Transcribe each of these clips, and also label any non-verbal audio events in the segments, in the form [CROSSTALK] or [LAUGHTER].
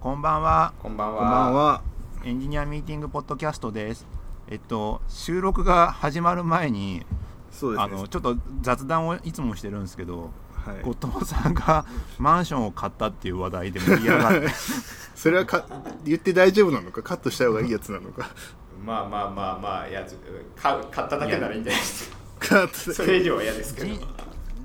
こんばんは。こんばんは。こんばんは。エンジニアミーティングポッドキャストです。えっと収録が始まる前に、そうですね。あのちょっと雑談をいつもしてるんですけど、はい、後藤さんが [LAUGHS] マンションを買ったっていう話題で盛り上がって、[LAUGHS] それはか言って大丈夫なのか、カットした方がいいやつなのか？まあまあまあまあ、やつか買っただけならいいんじゃないですか。カットそれ以上は嫌ですけど。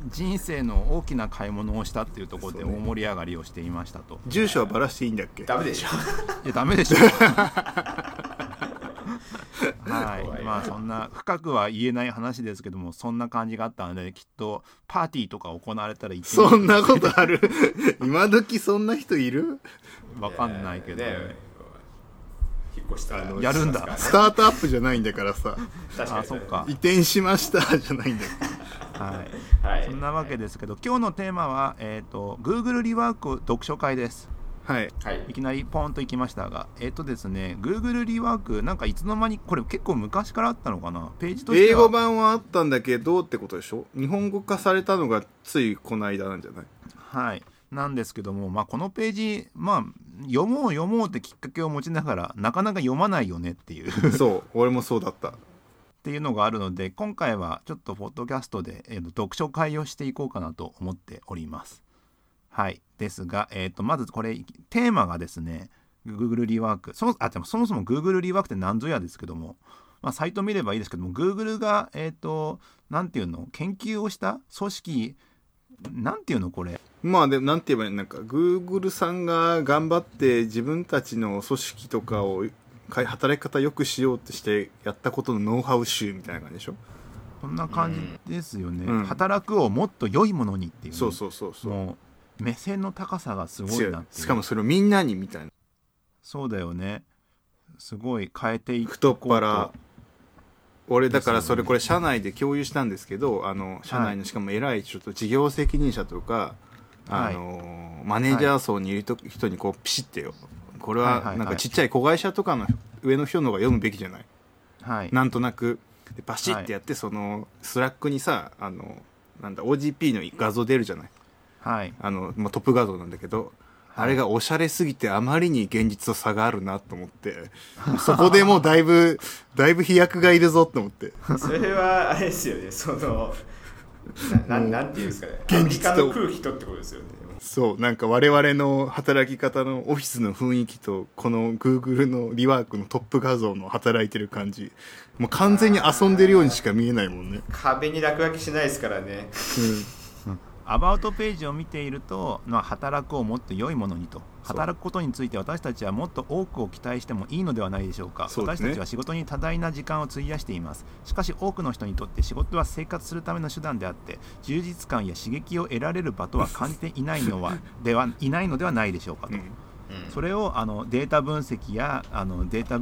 人人生の大きな買い物をしたっていうところで大盛り上がりをしていましたと。住所はバラしていいんだっけ？ダメでしょ。[LAUGHS] いやダメでしょ。[LAUGHS] はい、まあそんな深くは言えない話ですけどもそんな感じがあったのできっとパーティーとか行われたら行ってそんなことある？[LAUGHS] 今時そんな人いる？わかんないけど、ねね引っ越したらやるんだ。スタートアップじゃないんだからさ、あそっか。移転しましたじゃないんだ。よ。はい。はい。そんなわけですけど今日のテーマは、えー、と Google リワーク読書会です。はい。はい。いきなりポンと行きましたがえっ、とですね Google リワークなんかいつの間にこれ結構昔からあったのかな？ページとしては。英語版はあったんだけどってことでしょ？日本語化されたのがついこの間なんじゃない？はい。なんですけども、まあ、このページ、まあ、読もう読もうってきっかけを持ちながらなかなか読まないよねっていう。そう、俺もそうだった。っていうのがあるので今回はちょっとポッドキャストで、えーと読書会をしていこうかなと思っております。はい。ですが、えー、とまずこれテーマがですね Google リワークそもあでもそもそも Google リワークって何ぞやですけども、まあ、サイト見ればいいですけども Google がえっ、となんていうの研究をした組織なんていうのこれ？まあでもなんて言えばいいなんか Google さんが頑張って自分たちの組織とかを働き方良くしようとしてやったことのノウハウ集みたいな感じでしょ？そんな感じですよね、うん。働くをもっと良いものにっていうね、そうそうそうそう。もう目線の高さがすごいなってしかもそれをみんなにみたいな。そうだよね。すごい変えていく太っ腹。俺だからそれこれ社内で共有したんですけどあの社内のしかも偉いちょっと事業責任者とか、はい。あのマネージャー層にいると人にこうピシッてよこれはなんかちっちゃい子会社とかの上の人の方が読むべきじゃない？はい。なんとなく。でバシッてやって、そのスラックにさあのなんだ OGP の画像出るじゃない？はい。あの、まあ、トップ画像なんだけど、あれがおしゃれすぎてあまりに現実と差があるなと思ってそこでもうだいぶ [LAUGHS] だいぶ飛躍がいるぞと思って。それはあれですよね。そのなななんていうんですかね。現実と。空気とってことですよね。そうなんか我々の働き方のオフィスの雰囲気とこの Google のリワークのトップ画像の働いてる感じ。もう完全に遊んでるようにしか見えないもんね、壁に落書きしないですからね。アバウトページを見ていると、まあ、働くをもっと良いものにと働くことについて私たちはもっと多くを期待してもいいのではないでしょうか。そうですね。私たちは仕事に多大な時間を費やしています。しかし多くの人にとって仕事は生活するための手段であって充実感や刺激を得られる場とは感じていないのは [LAUGHS] ではいないのではないでしょうかと、うん。それをあのデータ分析やあのデータ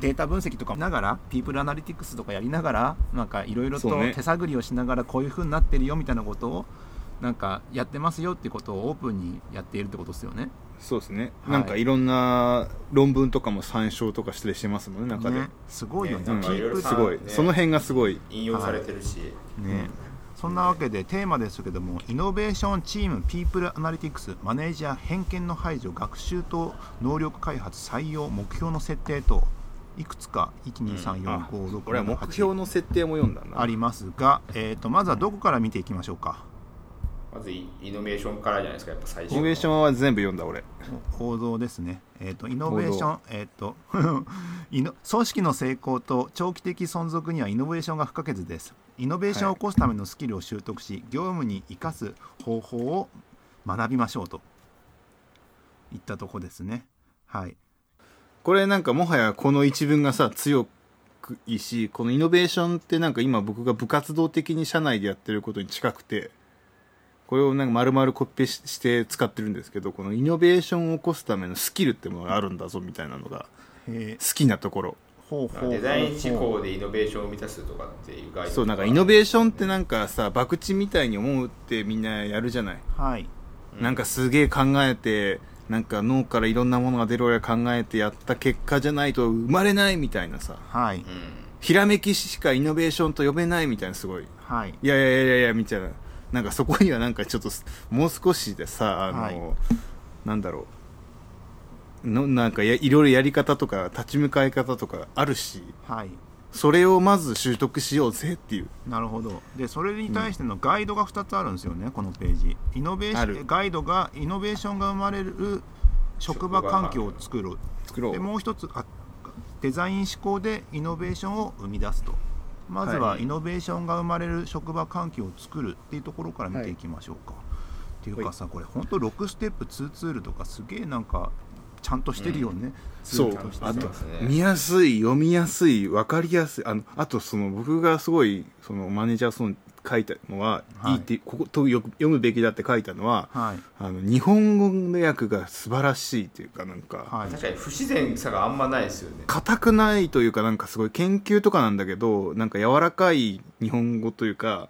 データ分析とか見ながらピープルアナリティクスとかやりながらなんかいろいろと手探りをしながらこういう風になってるよみたいなことをなんかやってますよっていうことをオープンにやっているってことですよね。そうですね、はい。なんかいろんな論文とかも参照とかしたりしてますもんね中で、ね。すごいよね。ねうんすごい、ね。その辺がすごい。引用されてるし。ね。そんなわけでテーマですけどもイノベーションチームピープルアナリティクスマネージャー偏見の排除学習と能力開発採用目標の設定といくつか1234567俺は目標の設定も読んだな。ありますが、えー、とまずはどこから見ていきましょうかまずイイノベーションからじゃないですか。やっぱ最初。イノベーションは全部読んだ俺。報道ですね、えー、とイノベーション、えー、と [LAUGHS] イノ組織の成功と長期的存続にはイノベーションが不可欠です。イノベーションを起こすためのスキルを習得し、業務に生かす方法を学びましょうと。いったとこですね。はい。これなんかもはやこの一文がさ強くいいしこのイノベーションってなんか今僕が部活動的に社内でやってることに近くてこれをなんか丸々コピペしして使ってるんですけどこのイノベーションを起こすためのスキルってものがあるんだぞみたいなのがえ。好きなところ。ほうほう。デザイン思考でイノベーションを生み出すとかっていう概念そうなんかイノベーションってなんかさ博打みたいに思うってみんなやるじゃない、はい。なんかすげえ考えてなんか脳からいろんなものが出るぐらい考えてやった結果じゃないと生まれないみたいなさ。はい。うん。ひらめきしかイノベーションと呼べないみたいなすごい。はい。いやいやいやいやいやみたいななんかそこにはなんかちょっともう少しでさあの、はい。なんだろう。のなんかやいろいろやり方とか立ち向かい方とかあるしはい。それをまず習得しようぜっていう。なるほど。でそれに対してのガイドが2つあるんですよね、このページ。イノベーションガイドがイノベーションが生まれる職場環境を作る作ろう。でもう一つあデザイン思考でイノベーションを生み出すとまずははい。イノベーションが生まれる職場環境を作るっていうところから見ていきましょうか、っていうかさこれ本当6ステップ2ツールとかすげえなんかちゃんとしてるよね、うールとしてあとそう。ですね見やすい読みやすい分かりやすい。あのあとその僕がすごいそのマネージャーその書いたのは、はい。い、いってこことよく読むべきだって書いたのははい。あの日本語の訳が素晴らしいというかなんか、はい。確かに不自然さがあんまないですよね。硬くないというかなんかすごい研究とかなんだけどなんか柔らかい日本語というか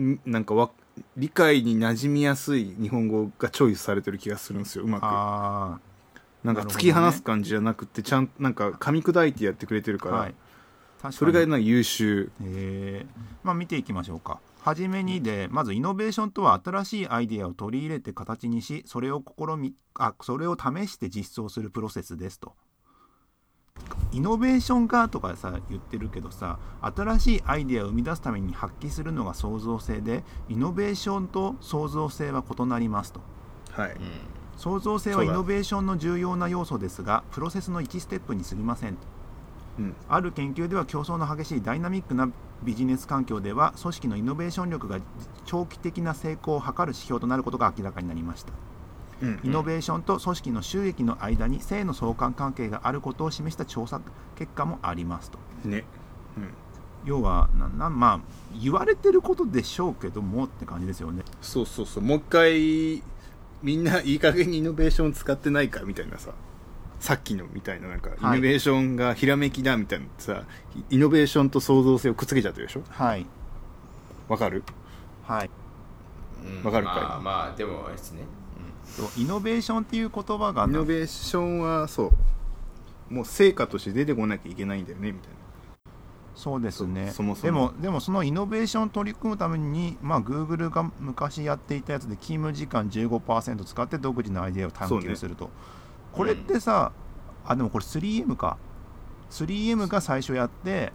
んなんかわ理解に馴染みやすい日本語がチョイスされてる気がするんですようまく。あなんか突き放す感じじゃなくてちゃんなんか噛み砕いてやってくれてるから、あはい。それがなんか優秀。えー。まあ見ていきましょうかはじめにでまずイノベーションとは新しいアイデアを取り入れて形にしそれを試みあそれを試して実装するプロセスですと。イノベーションがとかさ言ってるけどさ新しいアイデアを生み出すために発揮するのが創造性でイノベーションと創造性は異なりますと。はい。うん創造性はイノベーションの重要な要素ですがプロセスの1ステップに過ぎませんとうん。ある研究では競争の激しいダイナミックなビジネス環境では組織のイノベーション力が長期的な成功を図る指標となることが明らかになりました。うんイノベーションと組織の収益の間に正の相関関係があることを示した調査結果もありますと。ね、要はななまあ言われてることでしょうけどもって感じですよね。そうそうそう。もう一回みんないい加減にイノベーション使ってないかみたいなささっきのみたいななんか、はい。イノベーションがひらめきだみたいなさイノベーションと創造性をくっつけちゃってるでしょ？はい。わかる？はい。うん。わかるかい？まあまあでもあれですね。そうイノベーションっていう言葉がイノベーションはそう。もう成果として出てこなきゃいけないんだよねみたいな。そうですね。そそもそも。でもでもそのイノベーションを取り組むために、まあ、Google が昔やっていたやつで勤務時間15%使って独自のアイデアを探求すると、これってさ、あでもこれ 3M か。3M が最初やって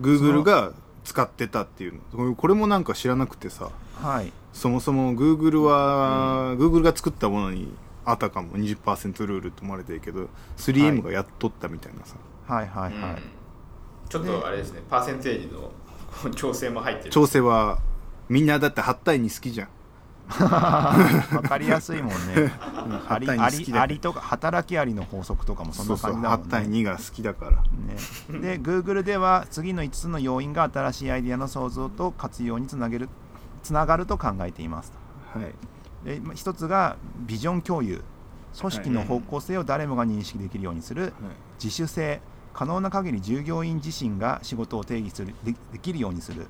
Google が使ってたっていうの。これこれもなんか知らなくてさ。はい。そもそも Google は、Google が作ったものにあたかも20%ルールと思われてるけど 3M がやっとったみたいなさ、はい。はい。はい、うん。ちょっとあれですね。パーセンテージの調整も入ってる。調整はみんなだって8対2好きじゃん [LAUGHS] わかりやすいもんね。[LAUGHS] あり8対2ありとか働きありの法則とかもそんなそうそう8感じだもんね。対2が好きだから。ね、で Google では次の5つの要因が新しいアイデアの創造と活用につなげるつながると考えていますはい。でま一つがビジョン共有。組織の方向性を誰もが認識できるようにする。自主性。可能な限り従業員自身が仕事を定義するでできるようにする。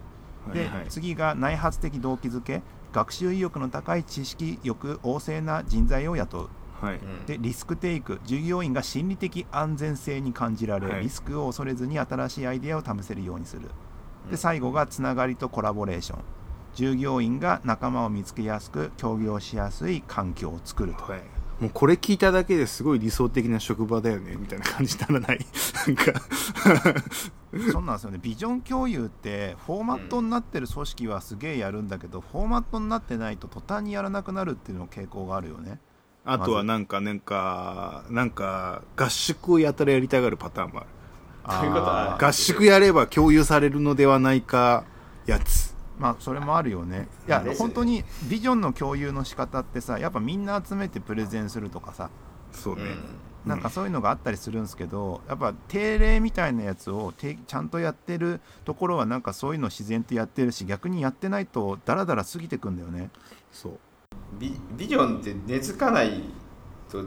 で、はいはい。次が内発的動機づけ学習意欲の高い知識欲旺盛な人材を雇う。はい。うん。でリスクテイク。従業員が心理的安全性に感じられ、はい。リスクを恐れずに新しいアイデアを試せるようにする。うん。で最後がつながりとコラボレーション。従業員が仲間を見つけやすく協業しやすい環境を作ると。はいもうこれ聞いただけですごい理想的な職場だよねみたいな感じにならない？[LAUGHS] なんか。そうなんですよね。ビジョン共有ってフォーマットになってる組織はすげえやるんだけど、フォーマットになってないと途端にやらなくなるっていうの傾向があるよね。あとはなんかなんかなんか合宿をやたらやりたがるパターンもある。合宿やれば共有されるのではないかやつまあそれもあるよね。いや、ね。本当にビジョンの共有の仕方ってさやっぱみんな集めてプレゼンするとかさ。そうね、なんかそういうのがあったりするんですけど、やっぱ定例みたいなやつをてちゃんとやってるところはなんかそういうの自然とやってるし逆にやってないとダラダラ過ぎてくんだよね。そう。ビビジョンって根付かないと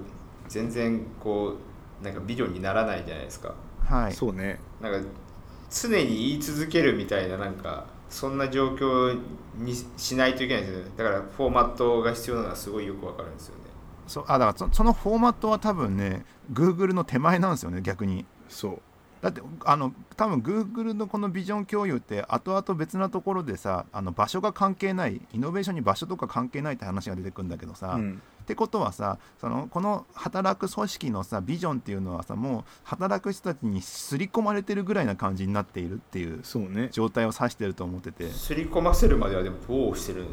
全然こうなんかビジョンにならないじゃないですか。はい。そうね。なんか常に言い続けるみたいななんかそんな状況にしないといけないんですよね。だからフォーマットが必要なのはすごいよくわかるんですよね。そうあだからそそのフォーマットは多分ね Google の手前なんですよね逆に。そう。だってあの多分 Google のこのビジョン共有って後々別なところでさあの場所が関係ないイノベーションに場所とか関係ないって話が出てくるんだけどさ、うんってことはさそのこの働く組織のさビジョンっていうのはさもう働く人たちに刷り込まれてるぐらいな感じになっているっていうそうね。状態を指してると思ってて。すり込ませるまではでもどうしてる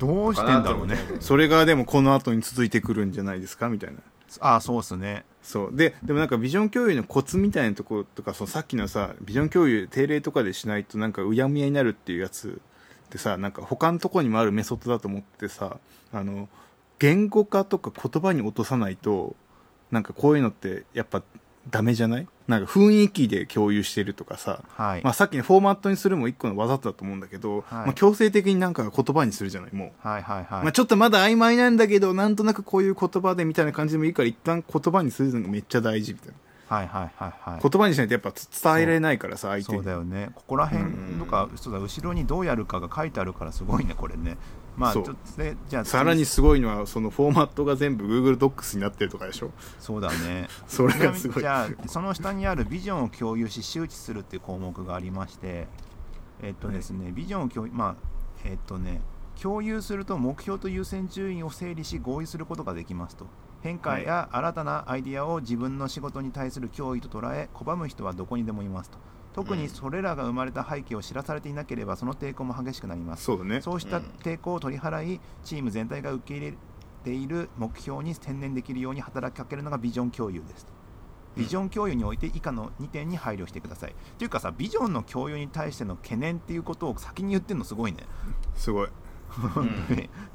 どうしてんだろうね。それがでもこの後に続いてくるんじゃないですか？みたいな。ああそうっすね。そう。ででもなんかビジョン共有のコツみたいなところとかそのさっきのさビジョン共有定例とかでしないとなんかうやむやになるっていうやつってさなんか他のところにもあるメソッドだと思ってさあの言語化とか言葉に落とさないとなんかこういうのってやっぱダメじゃない？なんか雰囲気で共有してるとかさ、はい、まあ、さっきのフォーマットにするも一個の技だと思うんだけど、はい。まあ、強制的になんか言葉にするじゃない？もう。はいはいはい、まあ、ちょっとまだ曖昧なんだけどなんとなくこういう言葉でみたいな感じでもいいから一旦言葉にするのがめっちゃ大事みたいな。はいはいはいはい。言葉にしないとやっぱ伝えられないからさ相手そうにだよね。ここら辺とか、そうだ後ろにどうやるかが書いてあるからすごいねこれねまあちょっとでじゃあさらにすごいのはそのフォーマットが全部 Google Docs になってるとかでしょ？そうだね。[LAUGHS] それがすごい。じゃあその下にあるビジョンを共有し周知するっていう項目がありましてえっとですね、ビジョンを共有まあえっとね共有すると目標と優先順位を整理し合意することができますと。変化や新たなアイデアを自分の仕事に対する脅威と捉え拒む人はどこにでもいますと特にそれらが生まれた背景を知らされていなければその抵抗も激しくなりますそうだねそうした抵抗を取り払い、チーム全体が受け入れている目標に専念できるように働きかけるのがビジョン共有です。ビジョン共有において以下の2点に配慮してください。というかさ、ビジョンの共有に対しての懸念っていうことを先に言ってるのすごいね。すごい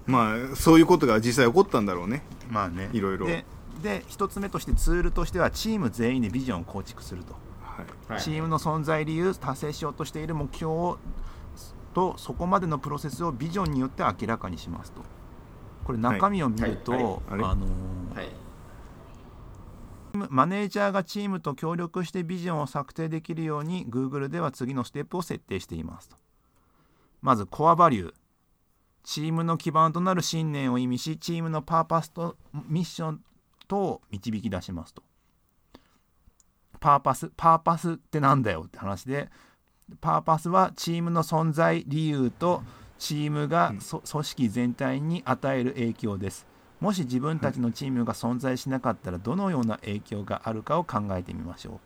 まあそういうことが実際起こったんだろうねまあね。いろいろで、で1つ目としてツールとしてはチーム全員でビジョンを構築すると。はい。はい。チームの存在理由、達成しようとしている目標をとそこまでのプロセスをビジョンによって明らかにしますと。これ中身を見ると、はい。はい。あのーはい。マネージャーがチームと協力してビジョンを策定できるように Google では次のステップを設定していますと。まずコアバリュー。チームの基盤となる信念を意味しチームのパーパスとミッションとを導き出しますとパーパスパーパスってなんだよって話でパーパスはチームの存在理由とチームがそ組織全体に与える影響です。もし自分たちのチームが存在しなかったらどのような影響があるかを考えてみましょ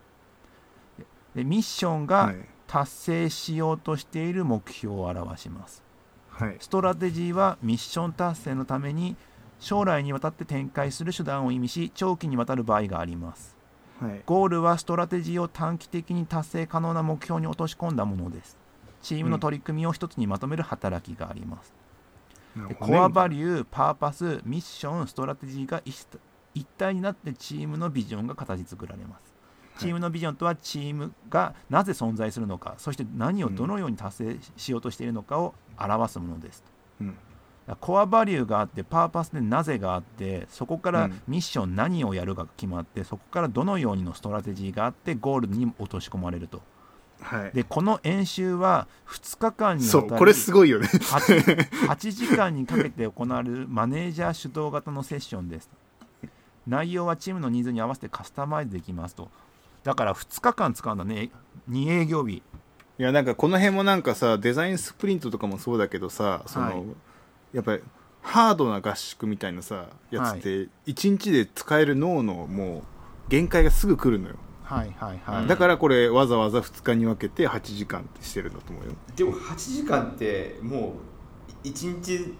う。ででミッションがはい。達成しようとしている目標を表します。はい。ストラテジーはミッション達成のために将来にわたって展開する手段を意味し長期にわたる場合がありますはい。ゴールはストラテジーを短期的に達成可能な目標に落とし込んだものです。チームの取り組みを一つにまとめる働きがあります、でなるほど。ねコアバリュー、パーパス、ミッション、ストラテジーが一一体になってチームのビジョンが形作られます。チームのビジョンとはチームがなぜ存在するのか、そして何をどのように達成しようとしているのかを表すものです。うんコアバリューがあって、パーパスでなぜがあって、そこからうん。ミッション何をやるかが決まって、そこからどのようにのストラテジーがあって、ゴールに落とし込まれると。はい。で、この演習は2日間にこれすごいよね。8, 8時間にかけて行われるマネージャー主導型のセッションです。内容はチームのニーズに合わせてカスタマイズできますと。だから2日間使うんだね。2営業日。いやなんかこの辺もなんかさデザインスプリントとかもそうだけどさその、はいやっぱりハードな合宿みたいなさやつって1日で使える脳のもう限界がすぐ来るのよ、はいはいはい、うん。だからこれわざわざ2日に分けて8時間ってしてるんだと思うよ。でも8時間ってもう1日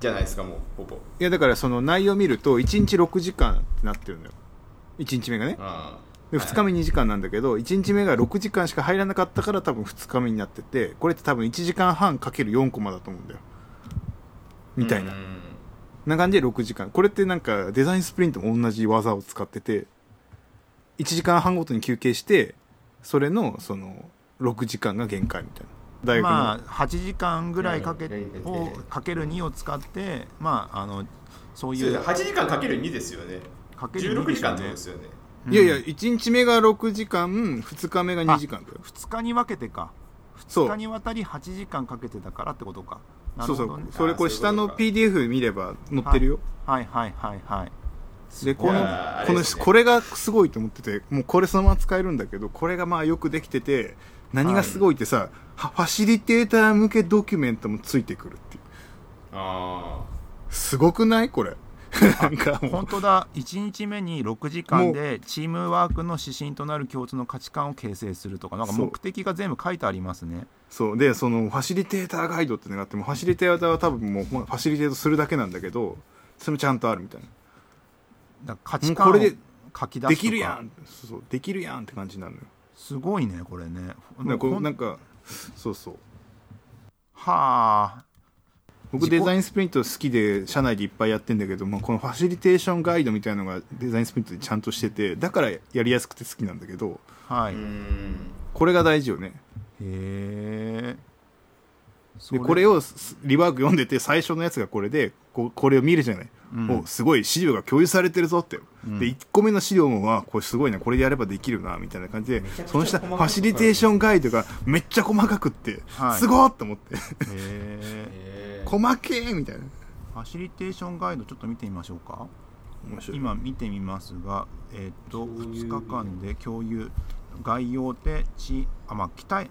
じゃないですかもうほぼ。いやだからその内容見ると1日6時間ってなってるのよ。1日目がね。あで2日目2時間なんだけど1日目が6時間しか入らなかったから多分2日目になっててこれって多分1時間半かける4コマだと思うんだよみたいな、うん。な感じで6時間。これってなんかデザインスプリントも同じ技を使ってて1時間半ごとに休憩してそれのその6時間が限界みたいな。大学の、まあ8時間ぐらいかけうんをかける2を使ってまああのそういう。そうです8時間かける2ですよね。かける2 16時間ってことでですすよね。いやいやうん1日目が6時間2日目が2時間だよ2日に分けてか2日にわたり8時間かけてたからってことか。なそうそう。るほどね。それこれ下の PDF 見れば載ってるよ、はい。はい。はい。はい。でこのこのこれがすごいと思っててもうこれそのまま使えるんだけどこれがまあよくできてて何がすごいってさ、はファシリテーター向けドキュメントもついてくるっていう。あすごくない？これ [LAUGHS] なんか本当だ。1日目に6時間でチームワークの指針となる共通の価値観を形成するとかなんか目的が全部書いてありますね。そう。でそのファシリテーターガイドってのがあってもファシリテーターは多分もうまあファシリテートするだけなんだけどそれもちゃんとあるみたいな。価値観を書き出すとか。できるやん。そうできるやんって感じになるのよ。すごいねこれね。なんかそうそう。はあ僕デザインスプリント好きで社内でいっぱいやってんだけどもこのファシリテーションガイドみたいのがデザインスプリントでちゃんとしててだからやりやすくて好きなんだけどはい、うへん。これが大事よね。えでこれをすリワーク読んでて最初のやつがこれでここれを見るじゃない、うん。おすごい資料が共有されてるぞって、うん。で1個目の資料もはこれすごいなこれやればできるなみたいな感じでその下ファシリテーションガイドがめっちゃ細かくって、はい。すごーって思って。[LAUGHS] 細けーみたいな。ファシリテーションガイドちょっと見てみましょうか。面白い。今見てみますがえっ、と共有2日間で共有概要でちあまあ期待まあ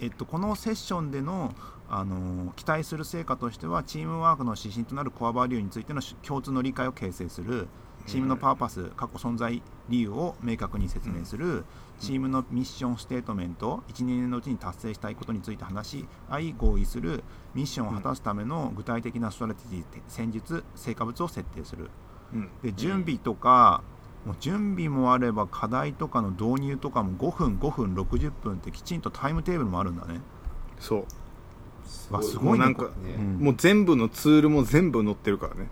えっと、このセッションでの、あのー期待する成果としてはチームワークの指針となるコアバリューについての共通の理解を形成するチームのパーパス過去存在理由を明確に説明する、チームのミッションステートメント1年のうちに達成したいことについて話し合い合意するミッションを果たすための具体的なストラテジー戦術成果物を設定する。うん。で準備とか、もう準備もあれば課題とかの導入とかも5分5分60分ってきちんとタイムテーブルもあるんだね。そう。わすもうなんかごいね。こねれ、うん。もう全部のツールも全部載ってるからね。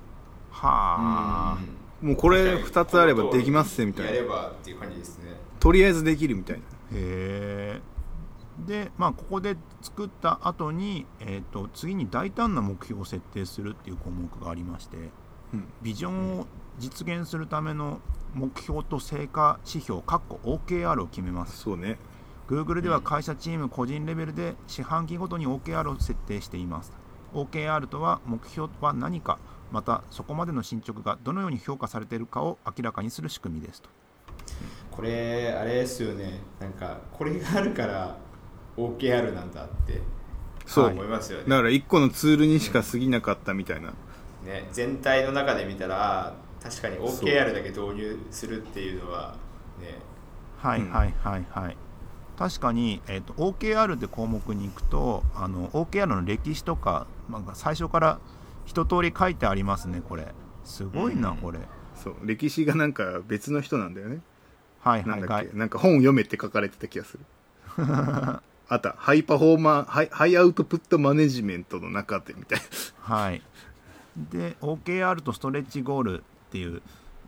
はあ、もうこれ2つあればできますねみたいな。やればっていう感じですね。とりあえずできるみたいな。へえ。でまあここで作った後に、えー、と次に大胆な目標を設定するっていう項目がありましてうん。ビジョンを実現するための目標と成果指標かっこ OKR を決めます。そうね。Google では会社チーム個人レベルで四半期ごとに OKR を設定しています。OKR とは目標は何かまたそこまでの進捗がどのように評価されているかを明らかにする仕組みですと。これあれですよね。なんかこれがあるから OKR なんだってそう、思いますよね。だから1個のツールにしか過ぎなかったみたいな、ね全体の中で見たら確かに OKR だけ導入するっていうのはね。うん。はいはいはい。はい、確かに、えー、と OKR って項目に行くとあの OKR の歴史とか、まあ、最初から一通り書いてありますねこれ。すごいな、うんこれ。そう。歴史がなんか別の人なんだよね。はいなんだっはいはい。けなんか本読めって書かれてた気がする。[LAUGHS] あった。ハイパフォーマーハイ High Output Management の中でみたいな。はい。で OKR とストレッチゴールっていう、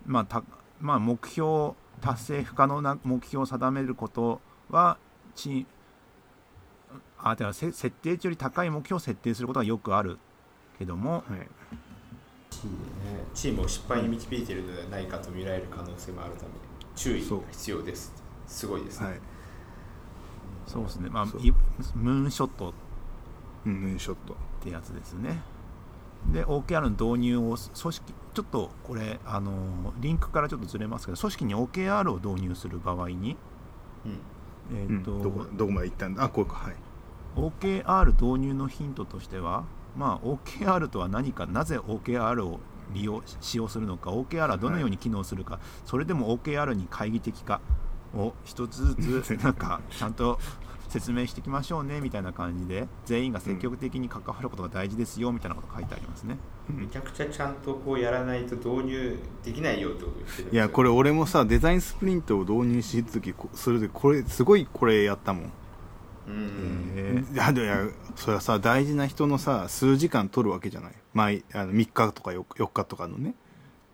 まあたまあ、目標達成不可能な目標を定めることはチあではせ設定値より高い目標を設定することはよくあるけども、はい。チームを失敗に導いているのではないかと見られる可能性もあるため注意が必要です。すごいですね、はい。そうですね、まあムーンショット。うんムーンショット。ってやつですね。で、OKR の導入を組織、ちょっとこれ、あのリンクからちょっとずれますけど、組織に OKR を導入する場合に、うん。えーとうん、どこどこまで行ったんだ？あこれかはい。OKR 導入のヒントとしては、まあ、OKR とは何か、なぜ OKR を利用使用するのか、OKR はどのように機能するか、それでも OKR に懐疑的かを一つずつ、[LAUGHS] なんか、ちゃんと説明していきましょうねみたいな感じで、全員が積極的に関わることが大事ですよみたいなこと書いてありますね。めちゃくちゃちゃんとこうやらないと導入できないよってこと言ってるんですよいやこれ俺もさデザインスプリントを導入し時こする時これすごいこれやったもん。うんへー。いやいやそれはさ大事な人のさ数時間取るわけじゃない。毎あの3日とか 4, 4日とかのね。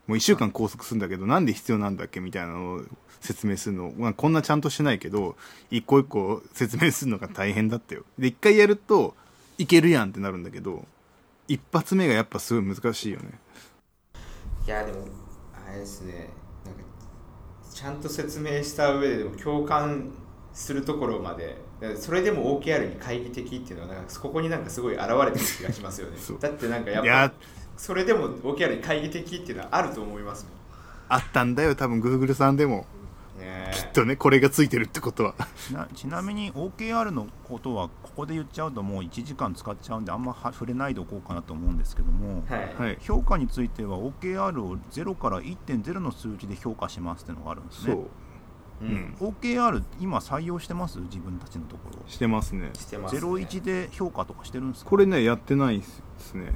もう1週間拘束するんだけどなんで必要なんだっけみたいなのを説明するの、まあ、こんなちゃんとしてないけど一個一個説明するのが大変だったよ。で一回やるといけるやんってなるんだけど一発目がやっぱすごい難しいよね。いやでもあれですね。なんかちゃんと説明した上ででも共感するところまでそれでも OKR に懐疑的っていうのはなんかここになんかすごい現れてる気がしますよね。だってなんかやっぱそれでも OKR に懐疑的っていうのはあると思いますもん。あったんだよ多分 Google さんでもね。きっとねこれがついてるってことは。ちなちなみに OKR のことはここで言っちゃうともう1時間使っちゃうんであんまは触れないでおこうかなと思うんですけども、はい、はい。評価については OKR を0から1.0の数値で評価しますっていうのがあるんですそう。ね。ううん。ん OKR 今採用してます自分たちのところ？してますね。してます、ね、01で評価とかしてるんですか？これねやってないですね。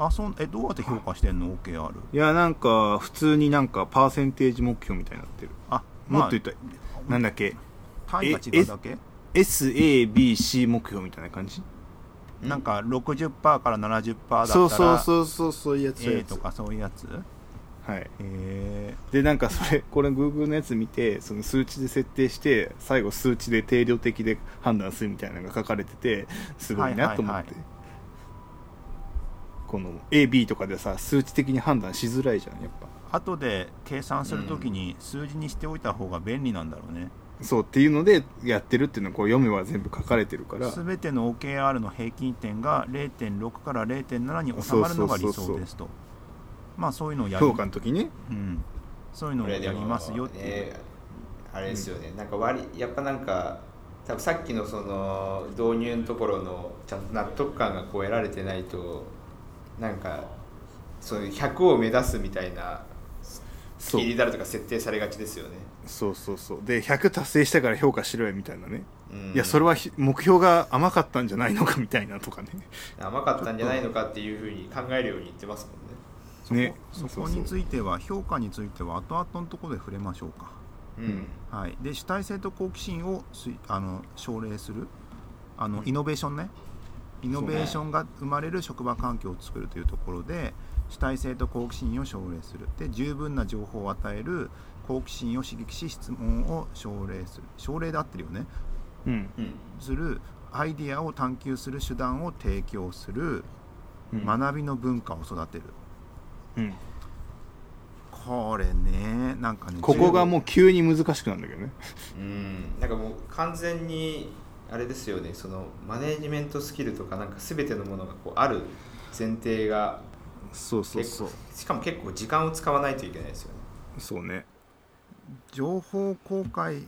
あそうえどうやって評価してんの？OKR いやなんか普通になんかパーセンテージ目標みたいになってる。あもっと言ったら、なんだっけ？単位が違うだけ？SABC 目標みたいな感じ？なんか60%から70%だったらそうそうそうそうそういうやつそういう A やつ。とかそういうやつ？はい。えでなんかそれ [LAUGHS] これ Google のやつ見てその数値で設定して最後数値で定量的で判断するみたいなのが書かれててすごいなと思って、はいはいはい。この AB とかでさ数値的に判断しづらいじゃんやっぱ。ー、後で計算するときに数字にしておいた方が便利なんだろうね、そうっていうのでやってるっていうのをこう読めば全部書かれてるから。すべての OKR の平均点が0.6から0.7に収まるのが理想ですと。まあそういうのをやり評価の時に？うん、そういうのをやりますよっていう、ね、あれですよね、なんか割りやっぱなんか多分さっきのその導入のところのちゃんと納得感がこう得られてないとなんかそういう100を目指すみたいな切りだるとか設定されがちですよね、そうそうそう。で100達成したから評価しろよみたいなね、うん、いやそれはひ目標が甘かったんじゃないのかみたいなとかね。[LAUGHS] 甘かったんじゃないのかっていうふうに考えるように言ってますもんね。ね。そこについては評価については後々のところで触れましょうか。うん。はい、で主体性と好奇心をすあの奨励するあのイノベーションね。イノベーションが生まれる職場環境を作るというところで主体性と好奇心を奨励する。で十分な情報を与える好奇心を刺激し質問を奨励する。奨励で合ってるよね。うん。うんする。アイディアを探求する手段を提供する。うん。学びの文化を育てる。うん。これねなんかねここがもう急に難しくなるんだけどね。うん。なんかもう完全にあれですよね。そのマネジメントスキルとかなんか全てのものがこうある前提がそうそうそう。しかも結構時間を使わないといけないですよね。そうね。情報公開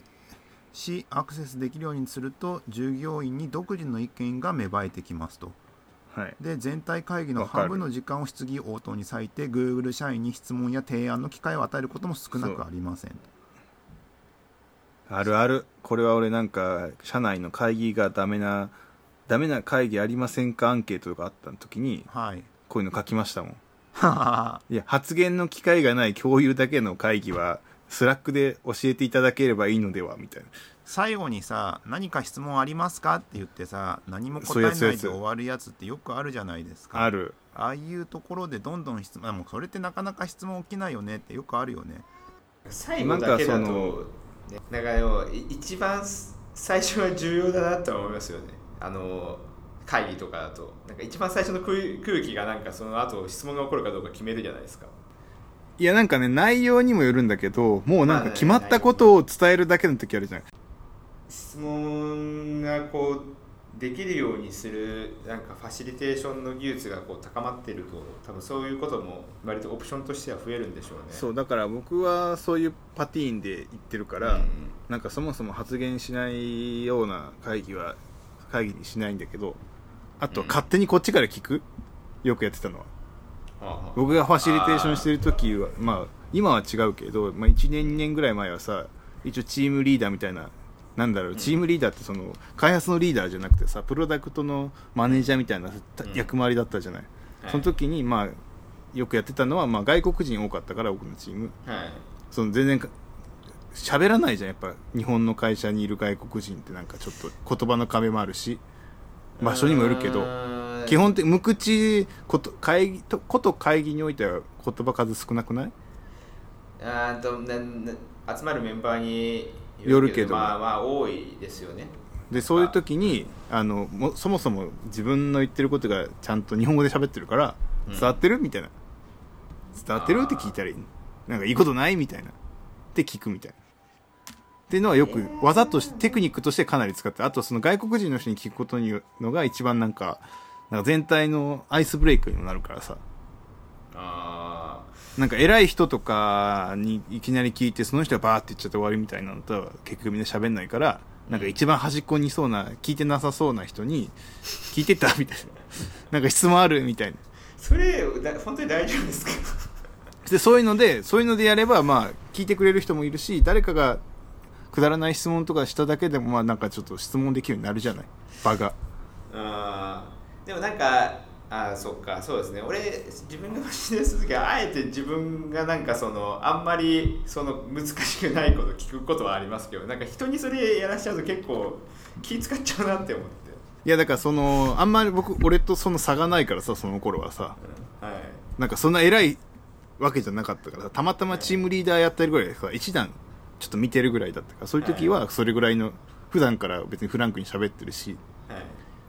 しアクセスできるようにすると従業員に独自の意見が芽生えてきますと。はい。で全体会議の半分の時間を質疑応答に割いて Google 社員に質問や提案の機会を与えることも少なくありません。あるある。これは俺なんか社内の会議がダメなダメな会議ありませんか？アンケートがあった時にはいこういうの書きましたもん。はいや発言の機会がない共有だけの会議はスラックで教えていただければいいのではみたいな。最後にさ何か質問ありますかって言ってさ何も答えないで終わるやつってよくあるじゃないですか。ある。ああいうところでどんどん質問あもうそれってなかなか質問起きないよねってよくあるよね。最後だけだなんかそのと、ね、なんかでもい一番最初は重要だなとは思いますよね。あの会議とかだとなんか一番最初の空空気がなんかその後質問が起こるかどうか決めるじゃないですか。いやなんかね内容にもよるんだけどもうなんか決まったことを伝えるだけの時あるじゃない質問がこうできるようにするなんかファシリテーションの技術がこう高まってると多分そういうことも割とオプションとしては増えるんでしょうね。そうだから僕はそういうパティーンで言ってるから、うん。なんかそもそも発言しないような会議は会議にしないんだけどあとうん。勝手にこっちから聞く？よくやってたのは。僕がファシリテーションしてる時はまあ今は違うけど、まあ、1年2年ぐらい前はさ一応チームリーダーみたいななんだろうチームリーダーってその開発のリーダーじゃなくてさプロダクトのマネージャーみたいな役回りだったじゃない、はい。その時にまあよくやってたのは、まあ、外国人多かったから僕のチーム。はい。その全然か喋らないじゃんやっぱ日本の会社にいる外国人ってなんかちょっと言葉の壁もあるし場所にもよるけどど基本的無口こと会議とこと会議においては言葉数少なくない？あーとなな集まるメンバーによるけど。まあまあ多いですよね。でそういう時にあのもそもそも自分の言ってることがちゃんと日本語で喋ってるからうん。伝わってる？みたいな。伝わってる？って聞いたらいい。なんかいいことない？みたいな。って聞くみたいなっていうのはよく技としてテクニックとしてかなり使ってあとその外国人の人に聞くことにのが一番なんかなんか全体のアイスブレイクにもなるからさあなんか偉い人とかにいきなり聞いてその人がバーって言っちゃって終わりみたいなのとは結局みんな喋んないからなんか一番端っこにいそうな聞いてなさそうな人に「聞いてた?」みたいな「[LAUGHS] なんか質問ある?」みたいなそれだ本当に大丈夫ですか？でそういうのでそういうのでやればまあ聞いてくれる人もいるし誰かがくだらない質問とかしただけでもまあなんかちょっと質問できるようになるじゃない？場が。あーでもなんかあーそっかそうですね。俺自分が走り出す時はあえて自分がなんかそのあんまりその難しくないこと聞くことはありますけどなんか人にそれやらしちゃうと結構気使っちゃうなって思って、いやだからそのあんまり僕俺とその差がないからさその頃はさ。うんはい。なんかそんな偉いわけじゃなかったからたまたまチームリーダーやってるぐらいでさ一段ちょっと見てるぐらいだったからそういう時はそれぐらいの普段から別にフランクに喋ってるしはい。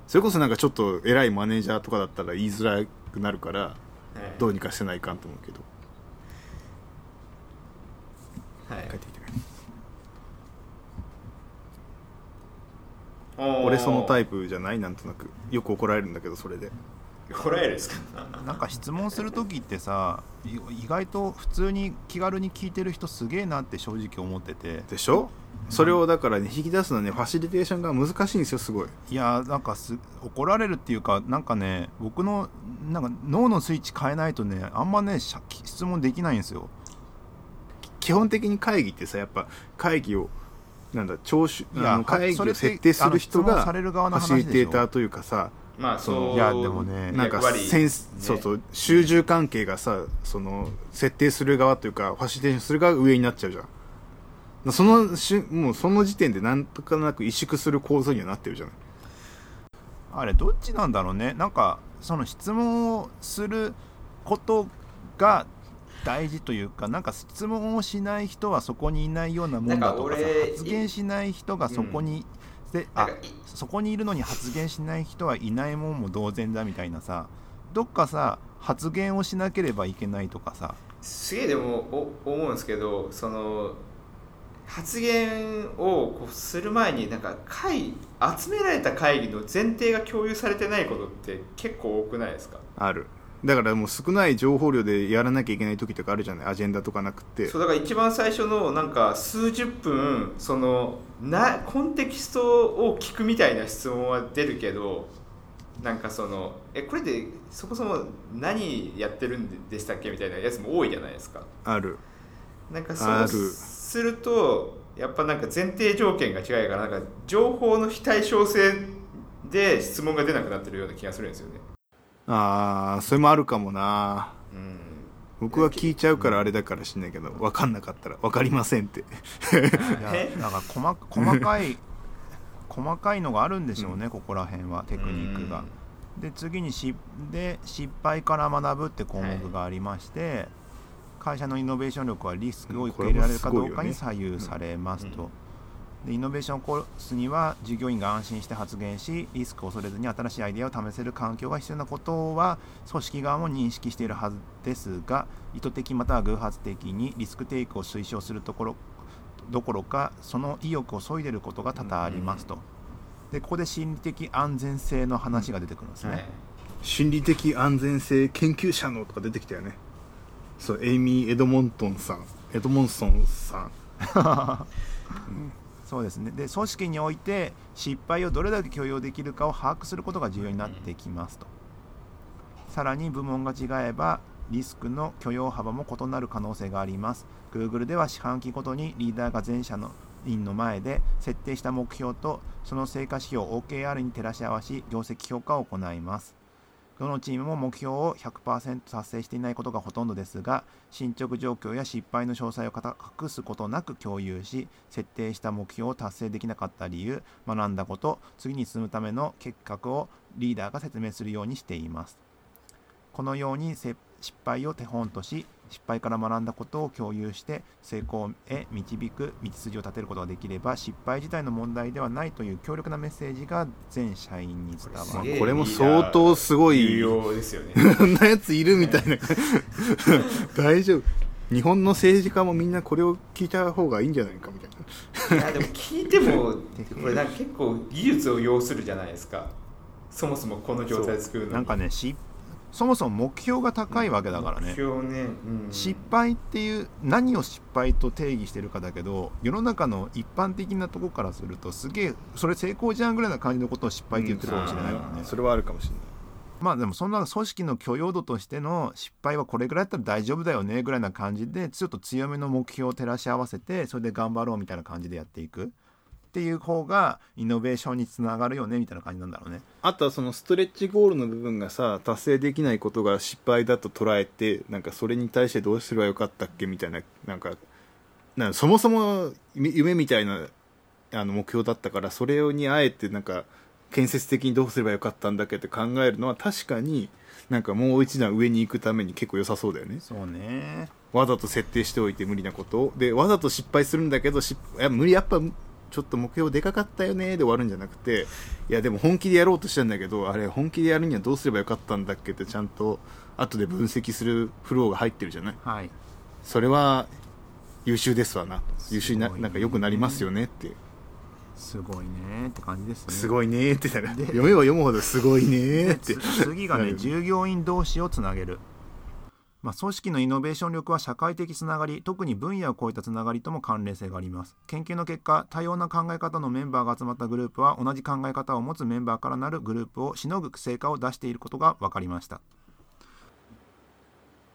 それこそなんかちょっと偉いマネージャーとかだったら言いづらくなるからはい。どうにかしてないかんと思うけど。はい。帰ってきてねおー。俺そのタイプじゃないなんとなく。よく怒られるんだけどそれでこらえるですか？なんか質問する時ってさい意外と普通に気軽に聞いてる人すげえなって正直思ってて。でしょ？それをだからね引き出すのはねファシリテーションが難しいんですよすごい。いやなんかす怒られるっていうかなんかね僕のなんか脳のスイッチ変えないとねあんまね質問できないんですよ。基本的に会議ってさやっぱ会議をなんだ聴取いやあの会議を設定する人がされる側ファシリテーターというかさまあそういやでもねなんかセンス、ね。そうそう集中関係がさその設定する側というかファシリテーションする側が上になっちゃうじゃん。そのしゅもうその時点でなんとかなく萎縮する構造にはなってるじゃない。あれどっちなんだろうね。なんかその質問をすることが大事というかなんか質問をしない人はそこにいないようなもんだとかさ発言しない人がそこに、であなんかい。そこにいるのに発言しない人はいないもんも同然だみたいなさどっかさ発言をしなければいけないとかさ。すげえでもお思うんですけどその発言をこうする前になんか会集められた会議の前提が共有されてないことって結構多くないですか？あるだからもう少ない情報量でやらなきゃいけない時とかあるじゃない？アジェンダとかなくって。そうだから一番最初のなんか数十分そのなコンテキストを聞くみたいな質問は出るけどなんかそのえこれでそもそも何やってるんでしたっけみたいなやつも多いじゃないですか。ある。なんかそうするとやっぱなんか前提条件が違うからなんか情報の非対称性で質問が出なくなってるような気がするんですよね。ああそれもあるかもな。うん。僕は聞いちゃうからあれだから知んないけど分かんなかったら分かりませんって。いえや [LAUGHS] だから細細かい細かいのがあるんでしょうね、ここら辺はテクニックが。で次にしで失敗から学ぶって項目がありまして、会社のイノベーション力はリスクを受け入れられるかどうかに左右されますと。でイノベーションを起こすには従業員が安心して発言しリスクを恐れずに新しいアイデアを試せる環境が必要なことは組織側も認識しているはずですが意図的または偶発的にリスクテイクを推奨するところどころかその意欲を削いでいることが多々ありますと。でここで心理的安全性の話が出てくるんですね。はい。心理的安全性研究者のとか出てきたよね。そうエイミー・エドモントンさん。エドモンソンさん [LAUGHS] [LAUGHS] そうですね。で組織において失敗をどれだけ許容できるかを把握することが重要になってきますと、さらに部門が違えばリスクの許容幅も異なる可能性があります。Google では四半期ごとにリーダーが全社の員の前で設定した目標とその成果指標を OKR に照らし合わし業績評価を行います。どのチームも目標を100%達成していないことがほとんどですが進捗状況や失敗の詳細を隠すことなく共有し設定した目標を達成できなかった理由学んだこと次に進むための計画をリーダーが説明するようにしています。このように失敗を手本とし失敗から学んだことを共有して成功へ導く道筋を立てることができれば失敗自体の問題ではないという強力なメッセージが全社員に伝わる。これも相当すごい有用ですよ。ね。こんなやついるみたいな。[LAUGHS] [LAUGHS] 大丈夫。日本の政治家もみんなこれを聞いた方がいいんじゃないかみたいな。いやでも聞いてもこれなんか結構技術を要するじゃないですか。そもそもこの状態作るのに。なんかねしそもそも目標が高いわけだからね。ね、うん、失敗っていう何を失敗と定義してるかだけど世の中の一般的なとこからするとすげえそれ成功じゃんぐらいな感じのことを失敗って言ってるかもしれないからね、それはあるかもしれない。まあでもそんな組織の許容度としての失敗はこれぐらいだったら大丈夫だよねぐらいな感じでちょっと強めの目標を照らし合わせてそれで頑張ろうみたいな感じでやっていくっていう方がイノベーションにつながるよねみたいな感じなんだろうね。あとはそのストレッチゴールの部分がさ達成できないことが失敗だと捉えてなんかそれに対してどうすればよかったっけみたいななんかなんかそもそも夢夢みたいなあの目標だったからそれにあえてなんか建設的にどうすればよかったんだっけって考えるのは確かになんかもう一段上に行くために結構良さそうだよね。そうね。わざと設定しておいて無理なことを。でわざと失敗するんだけど失いや無理やっぱちょっと目標でかかったよねで終わるんじゃなくていやでも本気でやろうとしたんだけどあれ本気でやるにはどうすればよかったんだっけってちゃんと後で分析するフローが入ってるじゃない？はい。それは優秀ですわな。優秀にななんか良くなりますよねって。すごいねって感じですね。すごいねーってなる。で読めば読むほどすごいねって。つ次がね従業員同士をつなげる、まあ、組織のイノベーション力は社会的つながり特に分野を超えたつながりとも関連性があります。研究の結果多様な考え方のメンバーが集まったグループは同じ考え方を持つメンバーからなるグループをしのぐ成果を出していることが分かりました。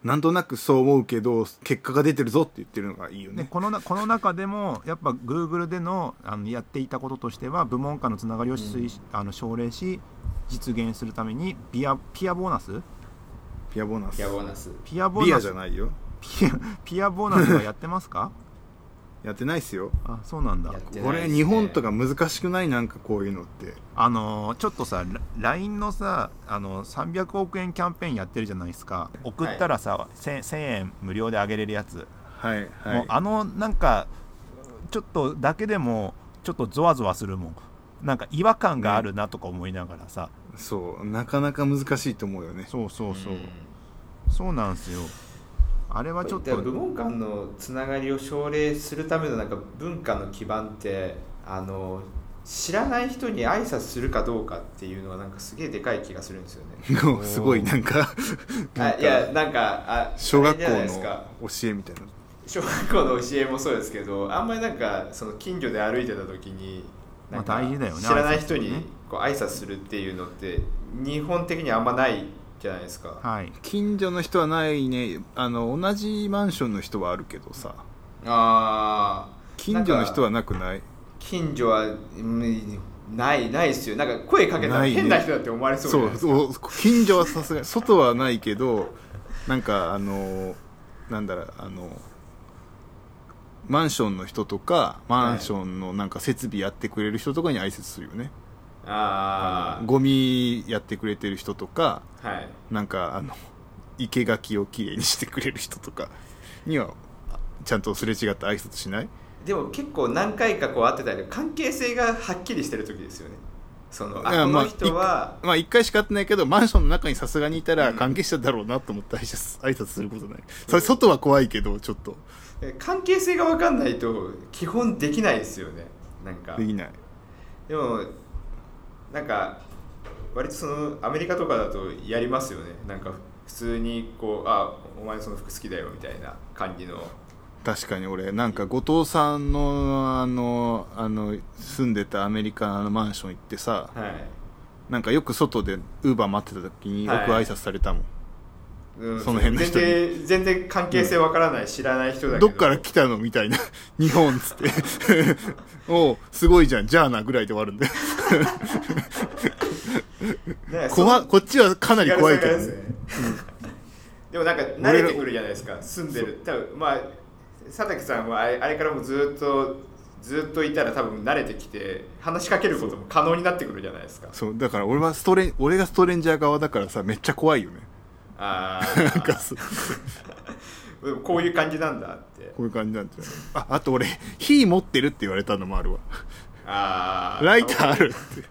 なんとなくそう思うけど結果が出てるぞって言ってるのがいいよね。でこのなこの中でもやっぱ Google でのあのやっていたこととしては部門間のつながりを推し、あの奨励し実現するためにビアピアボーナスピアボーナス。ピアボーナス。ピアボーナス。じゃないよ。ピアピアボーナスはやってますか？[LAUGHS] やってないっすよ。あそうなんだ。やってこれ日本とか難しくない？なんかこういうのって。あのーちょっとさラ LINE のさあの300億円キャンペーンやってるじゃないですか。送ったらさ、1000 1000円無料であげれるやつ、はいはもういあのなんかちょっとだけでもちょっとゾワゾワするもん。なんか違和感があるなとか思いながらさ、そうなかなか難しいと思うよね。そうそうそう、んそうなんですよ。あれはちょっと部門間のつながりを奨励するためのなんか文化の基盤ってあの知らない人に挨拶するかどうかっていうのはなんかすげえでかい気がするんですよね。[LAUGHS] すごいなんか [LAUGHS] いやなんかあ小学校の教えみたいな。小学校の教えもそうですけどあんまりなんかその近所で歩いてた時に知らない人にこう挨拶するっていうのって日本的にあんまないじゃないですか。はい。近所の人はないね。あの同じマンションの人はあるけどさ。あー近所の人はなくない？近所はうんないないですよ。なんか声かけたらないね。変な人だって思われそうじゃないそう近所はさすがに外はないけどなんかあのなんだろうあのマンションの人とかマンションのなんか設備やってくれる人とかに挨拶するよね、あゴミやってくれてる人とかあはい。なんかあの生垣をきれいにしてくれる人とかにはちゃんとすれ違って挨拶しない？でも結構何回かこう会ってたり関係性がはっきりしてる時ですよね。そのあこの人は、まあ一回しか会ってないけどマンションの中にさすがにいたら関係者だろうなと思って挨拶挨拶することない。それ外は怖いけどちょっと。え関係性が分かんないと基本できないですよね。なんか。できない。でもなんか割とそのアメリカとかだとやりますよね。なんか普通にこうあお前その服好きだよみたいな感じの。確かに俺なんか後藤さんのあのあの住んでたアメリカのマンション行ってさはい。なんかよく外でウーバー待ってた時によく挨拶されたもん、うん。その辺の人に。全然全然関係性分からない、知らない人だけど。どっから来たのみたいな。[LAUGHS] 日本っつって。[LAUGHS] おうすごいじゃん。じゃあなぐらいで終わるんでね怖こっちはかなり怖いけど、ね。ですね。でもなんか慣れてくるじゃないですか。住んでる。多分まあ佐竹さんはあれあれからもずっとずっといたら多分慣れてきて話しかけることも可能になってくるじゃないですか。そう。だから俺はストレン俺がストレンジャー側だからさめっちゃ怖いよね。あ [LAUGHS] なんあかそう。[LAUGHS] こういう感じなんだって。こういう感じなんですよああと俺火持ってるって言われたのもあるわ。ああライターあるって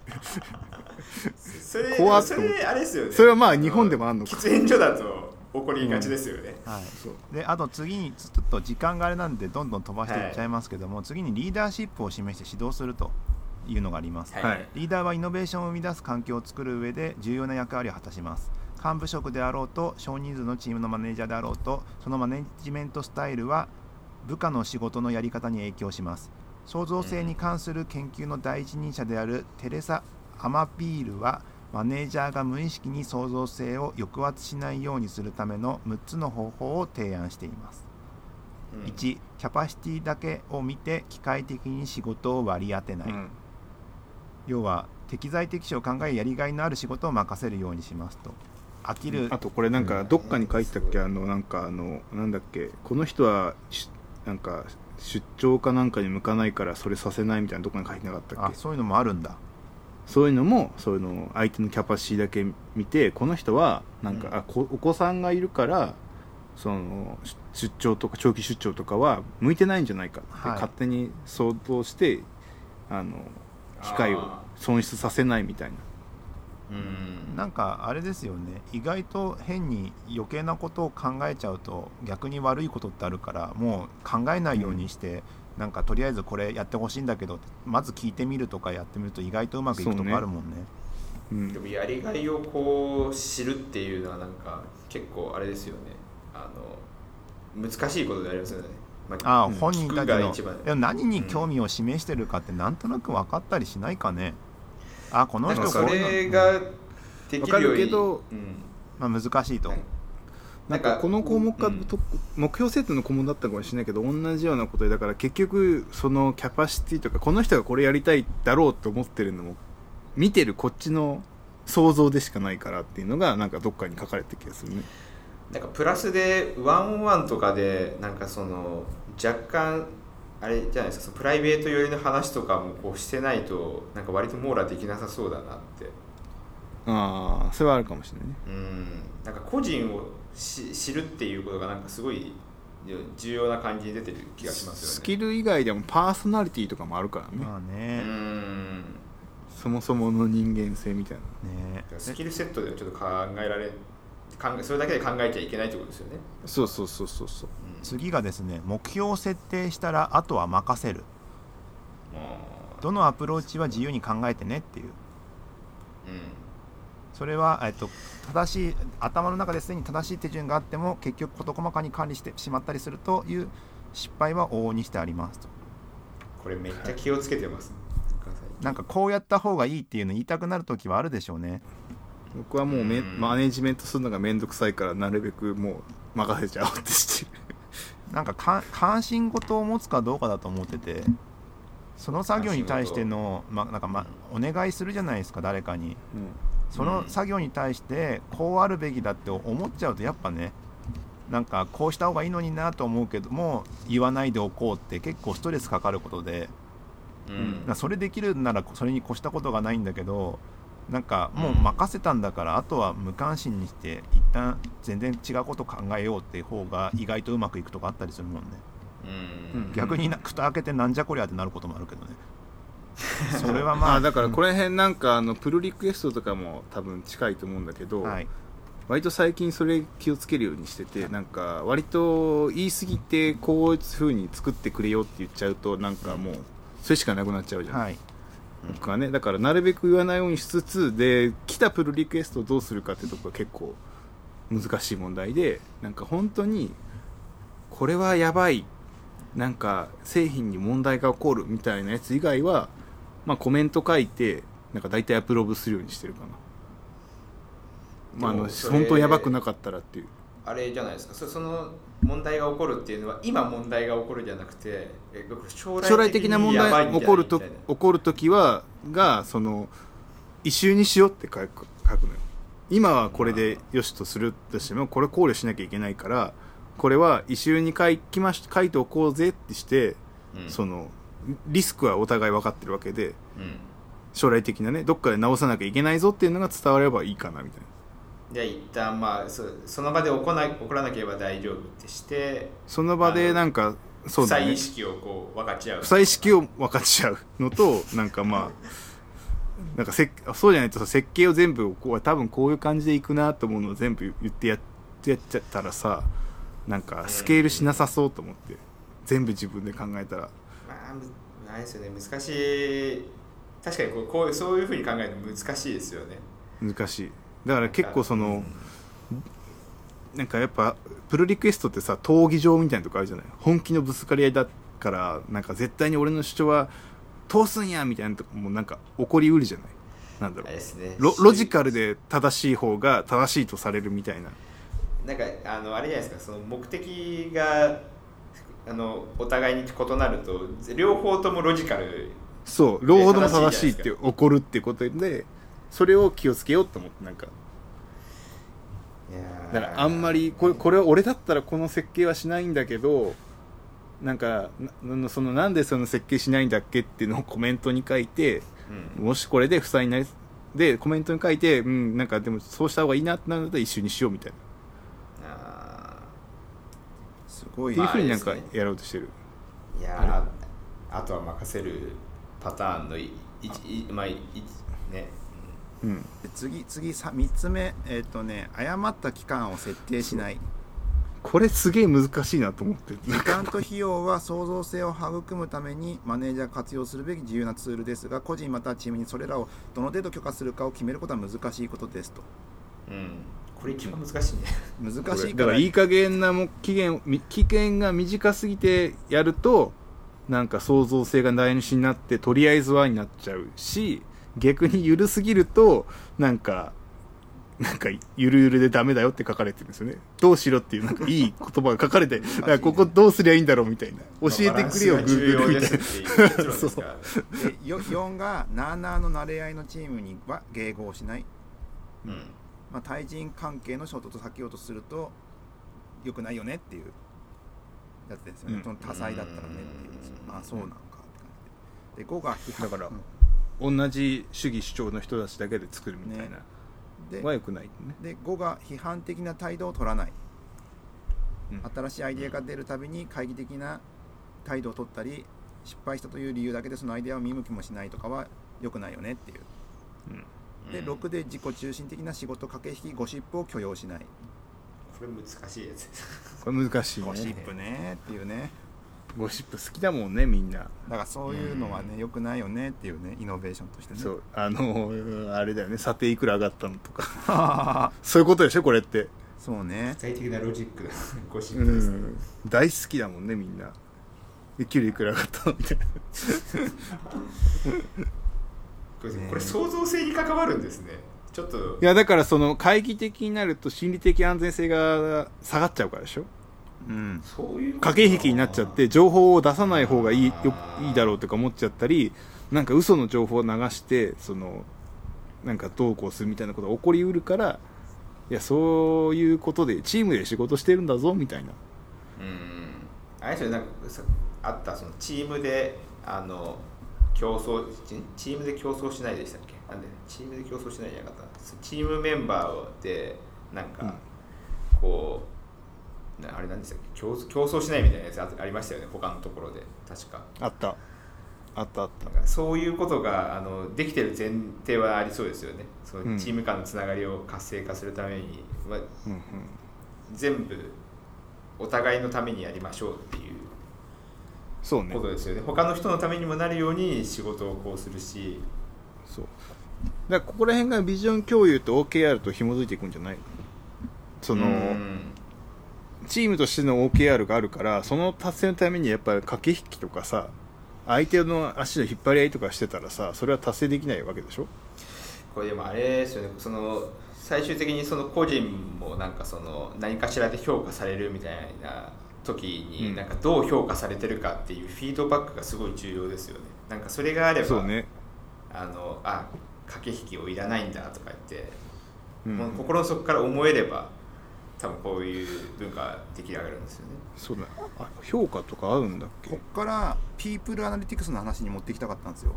それそ怖っと思ってれあれですよね。それはまあ日本でもあんのか。喫煙所だと起こりがちですよね、はい。そう。であと次にちょっと時間があれなんでどんどん飛ばしていっちゃいますけども、次にリーダーシップを示して指導するというのがあります、はい。はい。リーダーはイノベーションを生み出す環境を作る上で重要な役割を果たします。幹部職であろうと少人数のチームのマネージャーであろうとそのマネジメントスタイルは部下の仕事のやり方に影響します。創造性に関する研究の第一人者であるテレサ・アマピールはマネージャーが無意識に創造性を抑圧しないようにするための6つの方法を提案しています。うん。1キャパシティだけを見て機械的に仕事を割り当てない、うん。要は適材適所を考えやりがいのある仕事を任せるようにしますと。飽きる、あとこれなんかどっかに書いてたっけ？あのなんかあのなんだっけ？この人はしなんか出張かなんかに向かないからそれさせないみたいなどっかに書いてなかったっけ？あそういうのもあるんだそういうのもそういうの相手のキャパシティだけ見てこの人はなんか、うん。あこお子さんがいるからその出出張とか長期出張とかは向いてないんじゃないかってはい。勝手に想像して、あの機会をあ損失させないみたいな。うん。なんかあれですよね。意外と変に余計なことを考えちゃうと逆に悪いことってあるからもう考えないようにして、なんかとりあえずこれやってほしいんだけどまず聞いてみるとかやってみると意外とうまくいくとこあるもんね。うん。でもやりがいをこう知るっていうのはなんか結構あれですよね。あの難しいことでありますよね、まああ、うん。本人たち聞くがの一番。でも何に興味を示してるかってなんとなく分かったりしないかね。あこの人これがでわかきるようにるけどうん。まあ、難しいと、はいなんかこの項目が、うんと目標設定の項目だったかもしれないけど同じようなことでだから結局そのキャパシティとかこの人がこれやりたいだろうと思ってるのも見てるこっちの想像でしかないからっていうのがなんかどっかに書かれてる気がするね。なんかプラスでワンワンとかでなんかその若干あれじゃないですかそのプライベート寄りの話とかもこうしてないとなんか割と網羅できなさそうだなって。ああそれはあるかもしれないね。うん。なんか個人をし知るっていうことがなんかすごい重要な感じに出てる気がしますよね。スキル以外でもパーソナリティとかもあるからね、うまあね,、ん。そもそもの人間性みたいな。ね。スキルセットではちょっと考えられ考えそれだけで考えちゃいけないってことですよね、そうそうそうそうそう。うん。次がですね目標を設定したらあとは任せる。あどのアプローチは自由に考えてねっていう。ーうんそれは、えっと、正しい頭の中ですでに正しい手順があっても結局事細かに管理してしまったりするという失敗は往々にしてありますと。これめっちゃ気をつけてます、なんかこうやった方がいいっていうの言いたくなる時はあるでしょうね。僕はもうめうん。マネジメントするのが面倒くさいからなるべくもう任せちゃおうってしてる。なんかか関心事を持つかどうかだと思っててその作業に対しての、ま、なんかま、お願いするじゃないですか誰かにその作業に対してこうあるべきだって思っちゃうとやっぱねなんかこうした方がいいのになと思うけども言わないでおこうって結構ストレスかかることで。うん。だからそれできるならそれに越したことがないんだけどなんかもう任せたんだからあとは無関心にして一旦全然違うこと考えようっていう方が意外とうまくいくとかあったりするもんね。うん。うん。逆にな蓋開けてなんじゃこりゃってなることもあるけどね [LAUGHS] それはまあ。あだからこれ辺なんかあのプルリクエストとかも多分近いと思うんだけど、はい。割と最近それ気をつけるようにしててなんか割と言い過ぎてこういう風に作ってくれよって言っちゃうとなんかもうそれしかなくなっちゃうじゃん、はい。僕はねだからなるべく言わないようにしつつで来たプルリクエストをどうするかってとこが結構難しい問題でなんか本当にこれはやばいなんか製品に問題が起こるみたいなやつ以外は、まあ、コメント書いてなんか大体アプローブするようにしてるかな、まあ、あの本当にやばくなかったらっていう。あれじゃないですか。そその問題が起こるっていうのは今問題が起こるじゃなくてえ将将来的な問題起こると起こる時はがその異臭にしようって書く書くのよ。今はこれでよしとするとしてもこれ考慮しなきゃいけないからこれは異臭に書きまし書いておこうぜってして、うん。そのリスクはお互い分かってるわけでうん。将来的なねどっかで直さなきゃいけないぞっていうのが伝わればいいかなみたいな。じゃあ一旦まあそその場で起こな起こらなければ大丈夫ってしてその場でなんかそうだね。再意識をこう分かち合う。不採識を分かち合うのと [LAUGHS] なんかまあなんかせそうじゃないとさ設計を全部こう多分こういう感じでいくなと思うのを全部言ってやってやっちゃったらさなんかスケールしなさそうと思って全部自分で考えたらまあむあれですよね難しい。確かにこうこうそういうふうに考えると難しいですよね。難しい。だから結構そのなんかやっぱプロリクエストってさ闘技場みたいなとこあるじゃない？本気のぶつかり合いだからなんか絶対に俺の主張は通すんやみたいなとこもなんか起こりうるじゃない？なんだろう。ね。ロロジカルで正しい方が正しいとされるみたいな。なんかあのあれじゃないですか？その目的があのお互いに異なると両方ともロジカルそう両方とも正しいって起こるってことでそれを気をつけようと思ってなんか。だからあんまりこれこれは俺だったらこの設計はしないんだけどなんかなそのなんでその設計しないんだっけっていうのをコメントに書いてうん。もしこれで負債になりでコメントに書いてうんなんかでもそうした方がいいなってなるんだったら一緒にしようみたいなあすごいっていうふうになんかやろうとしてる、ーいやーあとは任せるパターンのいいいまあいね。うん、で次次さ3つ目。えっ、とね誤った期間を設定しない。これすげえ難しいなと思って時間と費用は創造性を育むためにマネージャーが活用するべき重要なツールですが個人またはチームにそれらをどの程度許可するかを決めることは難しいことですと。うんこれ一番難しいね。難しいかららだかいい加減なも期限み期限が短すぎてやるとなんか創造性が台無しになってとりあえずはになっちゃうし逆に緩すぎるとなんかなんかゆるゆるでダメだよって書かれてるんですよね。どうしろっていうなんかいい言葉が書かれて [LAUGHS] だからここどうすりゃいいんだろうみたいな。教えてくれよバランスが重 Google 要でみたいな。すっていうですから。でよ4がなあなあの慣れ合いのチームには迎合しない、うんまあ、対人関係の衝突を避けようとすると良くないよねっていうやつですよね、うん。その多彩だったらねっていう。うん。あそうなんかって感じで。で5が批判だからうん。同じ主義主張の人たちだけで作るみたいな、ではよくないね。で5が批判的な態度を取らない。うん。新しいアイデアが出るたびに懐疑的な態度を取ったり失敗したという理由だけでそのアイデアを見向きもしないとかは良くないよねっていう。でうん6で自己中心的な仕事駆け引きゴシップを許容しない。これ難しいやつ。ですこれ難しいね。ゴシップね。っていうね。ゴシップ好きだもんねみんな。だからそういうのはね良くないよねっていうねイノベーションとしてね。そう。あの [LAUGHS] あれだよね。査定いくら上がったのとか。[LAUGHS] そういうことでしょこれって。そうね。具体的なロジック。な [LAUGHS] ゴシうップです。ねん。大好きだもんねみんな。で給料いくら上がったのみたいなこれ創造性に関わるんですね。ちょっと。いやだからその懐疑的になると心理的安全性が下がっちゃうからでしょ？うん。そういう駆け引きになっちゃって情報を出さない方がいいよいいだろうとか思っちゃったりなんか嘘の情報を流してそのなんかどうこうするみたいなことが起こりうるからいやそういうことでチームで仕事してるんだぞみたいな。うん。あれですよなんかさあったそのチームであの競争チチームで競争しないでしたっけ？なんでチームで競争しないじゃなかった？チームメンバーでなんか、うん。こうなあれなんでしたっけ？競争競争しないみたいなやつあありましたよね他のところで。確か。あった。あったあった。そういうことがあのできてる前提はありそうですよね。そうん。のチーム間のつながりを活性化するために、まあ、うんうん。全部お互いのためにやりましょうっていうそうね。ことですよね。他の人のためにもなるように仕事をこうするし。そう。だからここら辺がビジョン共有と OKR と紐づいていくんじゃないその、うん。チームとしての OKR があるからその達成のためにやっぱり駆け引きとかさ相手の足の引っ張り合いとかしてたらさそれは達成できないわけでしょ？これでもあれですよね。その最終的にその個人もなんかその何かしらで評価されるみたいな時うん。になんかどう評価されてるかっていうフィードバックがすごい重要ですよね。なんかそれがあればそうね、あのあ駆け引きをいらないんだとか言って、うん。もう心の底から思えれば多分こういう文化出来上がるんですよね。そうだ。あ評価とか合うんだっけ？こっからピープルアナリティクスの話に持ってきたかったんですよ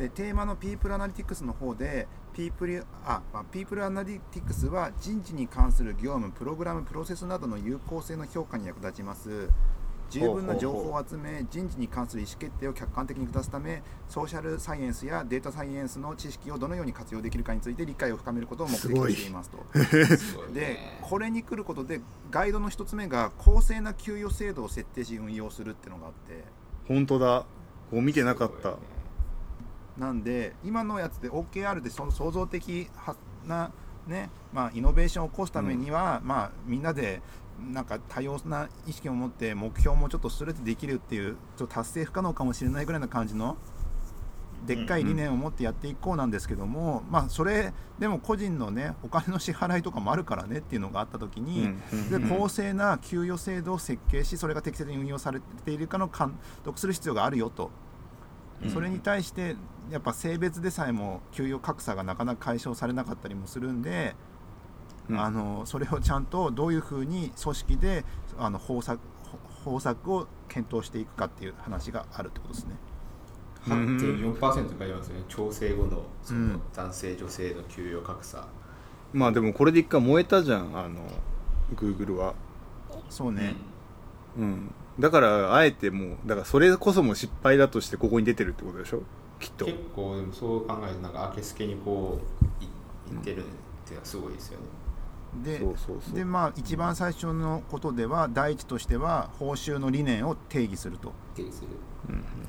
でテーマのピープルアナリティクスの方でピープルあ、まあ、ピープルアナリティクスは人事に関する業務プログラムプロセスなどの有効性の評価に役立ちます。十分な情報を集め人事に関する意思決定を客観的に下すためソーシャルサイエンスやデータサイエンスの知識をどのように活用できるかについて理解を深めることを目的としていますと。でねこれに来ることでガイドの一つ目が公正な給与制度を設定し運用するっていうのがあって。本当だ。こう見てなかったなんで今のやつで OKR でその創造的はな、ねまあ、イノベーションを起こすためには、まあ、みんなでなんか多様な意識を持って目標もちょっとストレートできるっていうちょっと達成不可能かもしれないぐらいな感じのでっかい理念を持ってやっていこうなんですけども、まあそれでも個人のねお金の支払いとかもあるからねっていうのがあった時に、で公正な給与制度を設計しそれが適切に運用されているかの監督する必要があるよと。それに対してやっぱ性別でさえも給与格差がなかなか解消されなかったりもするんで、うん。あのそれをちゃんとどういうふうに組織であの方策方策を検討していくかっていう話があるってことですね。8.4%がありますよね調整後のそうん。の男性女性の給与格差、まあでもこれで一回燃えたじゃんあの Google は。そうね、うんだからあえてもうだからそれこそも失敗だとしてここに出てるってことでしょ？きっと。結構でもそう考えるとなんか明けすけにこういいってるっていうのはすごいですよね、でそうそうそう。でまあ一番最初のことでは第一としては報酬の理念を定義すると。定義する。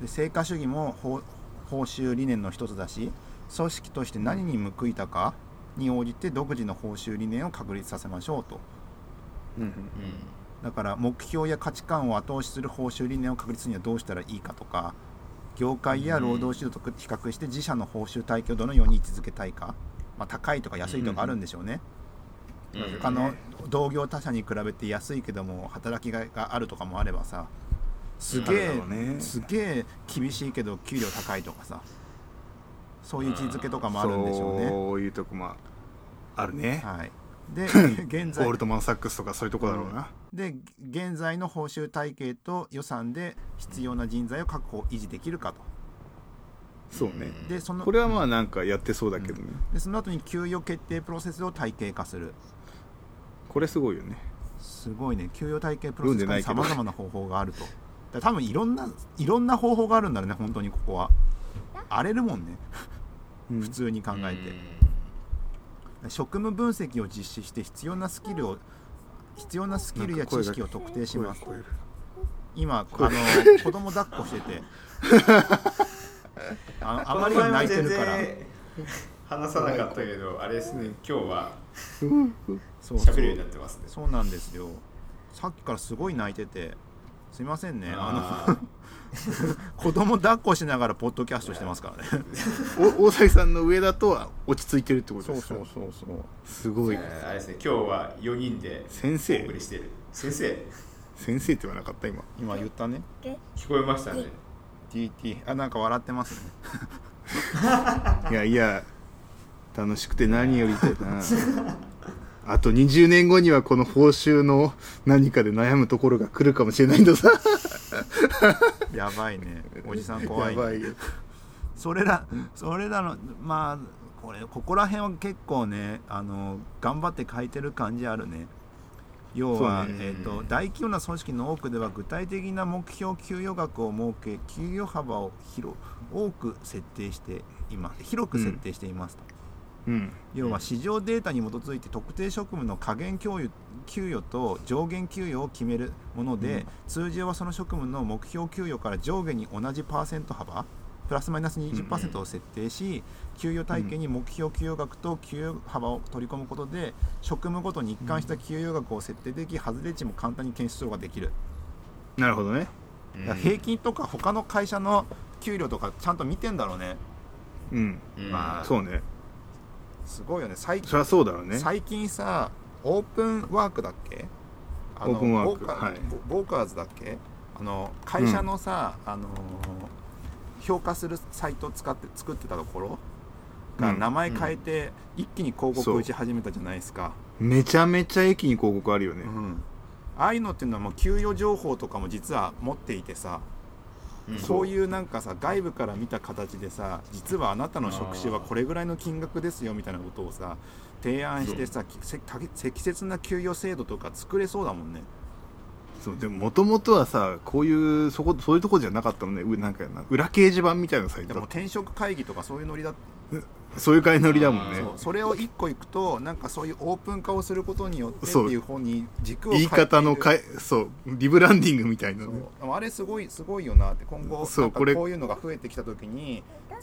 で成果主義も報報酬理念の一つだし組織として何に報いたかに応じて独自の報酬理念を確立させましょうと。うん。うんだから目標や価値観を後押しする報酬理念を確立するにはどうしたらいいかとか業界や労働指導と比較して自社の報酬体系をどのように位置づけたいか、まあ、高いとか安いとかあるんでしょうね、うん他の同業他社に比べて安いけども働きがいがあるとかもあればさすげえ、ね。すげえ厳しいけど給料高いとかさそういう位置づけとかもあるんでしょうね。そういうとこまああるね、はい、で [LAUGHS] 現在。ゴールドマン・サックスとかそういうとこだろうな、で現在の報酬体系と予算で必要な人材を確保維持できるかと。そうね。でそのこれはまあなんかやってそうだけどね、でその後に給与決定プロセスを体系化する。これすごいよね。すごいね。給与体系プロセス化にさまざまな方法があると。多分いろんないろんな方法があるんだろうね本当にここは。荒れるもんね。うん。普通に考えて、職務分析を実施して必要なスキルを必要なスキルや知識を特定します。今あの子供抱っこしてて。あ [LAUGHS] あまりに泣いてるから。話さなかったけどあれですね今日は喋るようになってますね。そうなんですよ。さっきからすごい泣いててすいませんね。ああの [LAUGHS] 子供抱っこしながらポッドキャストしてますからね。[LAUGHS] 大崎さんの上だとは落ち着いてるってことですか？そうそうすごい。ーあれですね今日は4人でお先生。送りしてる。先生。先生って言わなかった今。今言ったね。聞こえましたね。TT あなんか笑ってますね。[LAUGHS] いやいや楽しくて何よりだなあと20年後にはこの報酬の何かで悩むところが来るかもしれないんださ。[LAUGHS] やばいね。おじさん怖い,、やばいよ。それらそれらのまあこれここら辺は結構ねあの頑張って書いてる感じあるね。要は、ね。えー、と大規模な組織の多くでは具体的な目標給与額を設け給与幅を広多く設定しています。広く設定していますと、うん。要は市場データに基づいて特定職務の下限給与給与と上限給与を決めるもので、うん。通常はその職務の目標給与から上下に同じパーセント幅プラスマイナス20%を設定し、給与体系に目標給与額と給与幅を取り込むことで職務ごとに一貫した給与額を設定でき外れ値も簡単に検出ができる、なるほどね。うん。平均とか他の会社の給料とかちゃんと見てんだろうね。うん。うん。まあ。そうねすごいよね。最近そりゃそうだろうね。最近さオープンワークだっけ？あのオープンワークボーカはい。ボボーカーズだっけ？あの会社のさ、あのー評価するサイトを使って作ってたところ？がうん。名前変えて一気に広告打ち始めたじゃないですか、めちゃめちゃ駅に広告あるよね。うん。ああいうのっていうのはもう給与情報とかも実は持っていてさ、うんそういうなんかさ外部から見た形でさ実はあなたの職種はこれぐらいの金額ですよみたいなことをさ提案してさ適切な給与制度とか作れそうだもんね。そうでももともとはさこういうそこそういうとこじゃなかったのね。うなんかな裏掲示板みたいなサイト。でも転職会議とかそういうノリだそういう感じのノリだもんね。それを一個いくとなんかそういうオープン化をすることによってってそういう方に軸を言い方のか変えいそう。リブランディングみたいなね。あれすごいすごいよなって。今後そうこれ。こういうのが増えてきた時に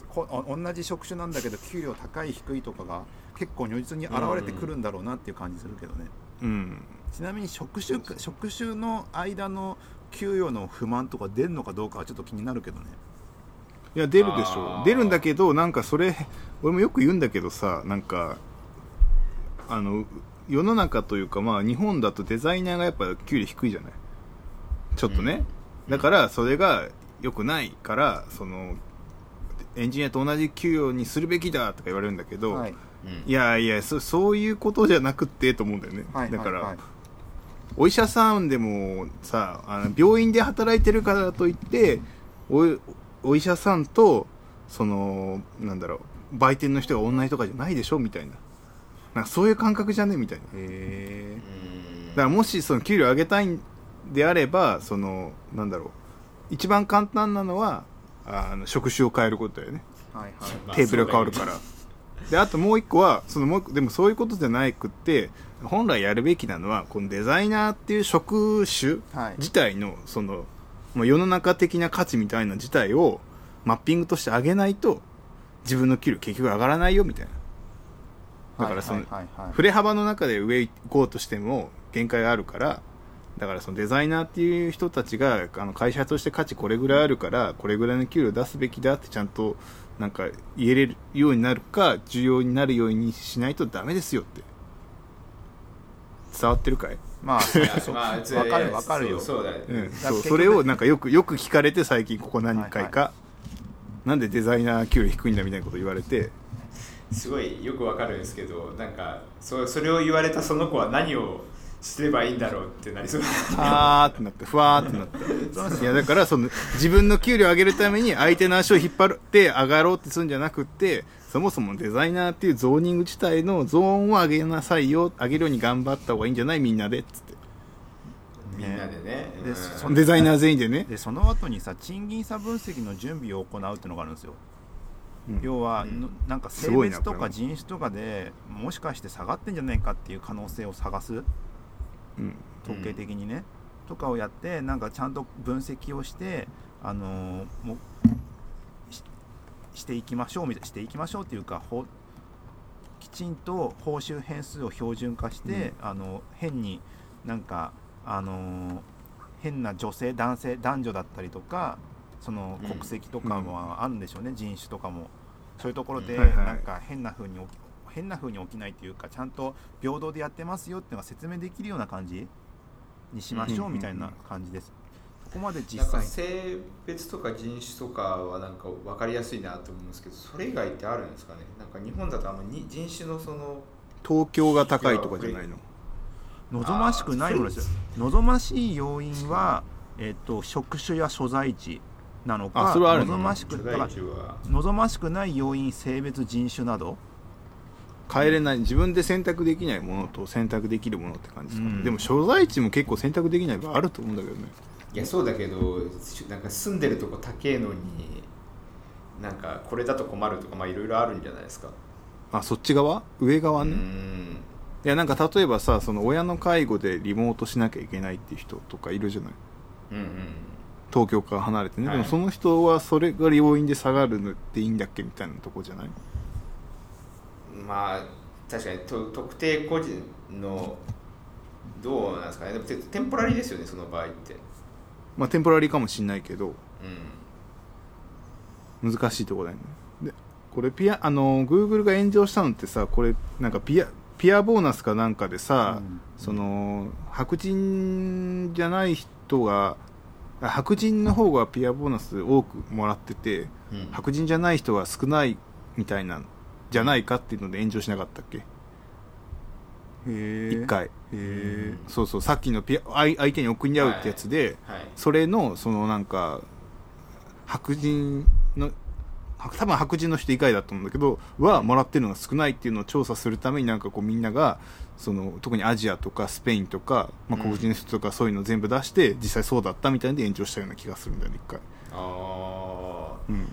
こお同じ職種なんだけど給料高い低いとかが結構如実に現れてくるんだろうなっていう感じするけどね、うん。ちなみに職種職種の間の給与の不満とか出るのかどうかはちょっと気になるけどね。いや出るでしょ出るんだけどなんかそれ俺もよく言うんだけどさなんかあの世の中というかまあ日本だとデザイナーがやっぱ給料低いじゃない？ちょっとね、だからそれが良くないからそのエンジニアと同じ給与にするべきだとか言われるんだけど、はい。うん。いやいやそそういうことじゃなくってと思うんだよね、はいだから、はい。はいお医者さんでもさあの病院で働いてるからといってお医者さんとそのなんだろう売店の人が同じとかじゃないでしょみたいな。なんかそういう感覚じゃねみたいな。へうん。だからもしその給料上げたいんであればそのなんだろう。一番簡単なのはあの職種を変えることだよね。ーはいはい。まあテーブルが変わるから、であともう一個はそのもう一個でもそういうことじゃないくって本来やるべきなのはこのデザイナーっていう職種はい。自体のそのもう世の中的な価値みたいな自体をマッピングとして上げないと自分の給料結局上がらないよみたいな。だからその振れ幅の中で上行こうとしても限界があるからだからそのデザイナーっていう人たちがあの会社として価値これぐらいあるからこれぐらいの給料出すべきだってちゃんとなんか言えれるようになるか重要になるようにしないとダメですよって。伝わってるかい、まあ [LAUGHS] わかるわかるよ。そうだね、うん、だそうそれをなんかよくよく聞かれて最近ここ何回か、はなんでデザイナー給料低いんだみたいなこと言われて。すごいよくわかるんですけどなんかそそれを言われたその子は何をすればいいんだろうってなりそう。あーってなってふわーってなって。いやだからその自分の給料上げるために相手の足を引っ張って上がろうってするんじゃなくってそもそもデザイナーっていうゾーニング自体のゾーンを上げなさいよ上げるように頑張った方がいいんじゃない？みんなで。っつってみんなでね。でうん。そデザイナー全員でね。でその後にさ賃金差分析の準備を行うっていうのがあるんですよ、うん。要は、うん。のなんか性別とか人種とかでもしかして下がってんじゃないかっていう可能性を探す？うん。統計的にね、とかをやってなんかちゃんと分析をしてあのーもうししていきましょうみたいしていきましょうっていうかほきちんと報酬変数を標準化して、あの変になんかあのー変な女性男性男女だったりとかそのうん。国籍とかもあるんでしょうね、人種とかも。そういうところでなんか変な風に起き変な風に起きないっていうかちゃんと平等でやってますよっていうのが説明できるような感じ？にしましょうみたいな感じです。そこまで実なんか際性別とか人種とかはなんか分かりやすいなと思うんですけどそれ以外ってあるんですかね？なんか日本だとあんまに人種のその東京が高いとかじゃないの？望ましくないものですよ。望ましい要因は、えっと職種や所在地なのか望ましく望ましくない要因性別人種など。変えれない。自分で選択できないものと選択できるものって感じですか？ね、うん。でも所在地も結構選択できない場合あると思うんだけどね。いやそうだけどなんか住んでるとこ高えのになんかこれだと困るとかまあいろいろあるんじゃないですか。あそっち側？上側うね、んいやなんか例えばさその親の介護でリモートしなきゃいけないっていう人とかいるじゃない。うんうん。東京から離れてね、はい。でもその人はそれが要因で下がるのっていいんだっけみたいなとこじゃない？まあ確かにと特定個人のどうなんですかね。でもテテンポラリーですよねその場合って。まあテンポラリーかもしんないけど。うん。難しいとこだよね。でこれピアあの Google が炎上したのってさこれなんかピアピアボーナスかなんかでさ、うん。その白人じゃない人があ白人の方がピアボーナス多くもらっててうん。白人じゃない人が少ないみたいなんじゃないかっていうので炎上しなかったっけ？へえ一回。へえそうそうさっきのピア相相手に送り合うってやつで、はい。それのそのなんか白人のは多分白人の人以外だと思うんだけどはもらってるのが少ないっていうのを調査するためになんかこうみんながその特にアジアとかスペインとか、まあ、うん。黒人の人とかそういうのを全部出して、実際そうだったみたいで炎上したような気がするんだよね一回、ああうん、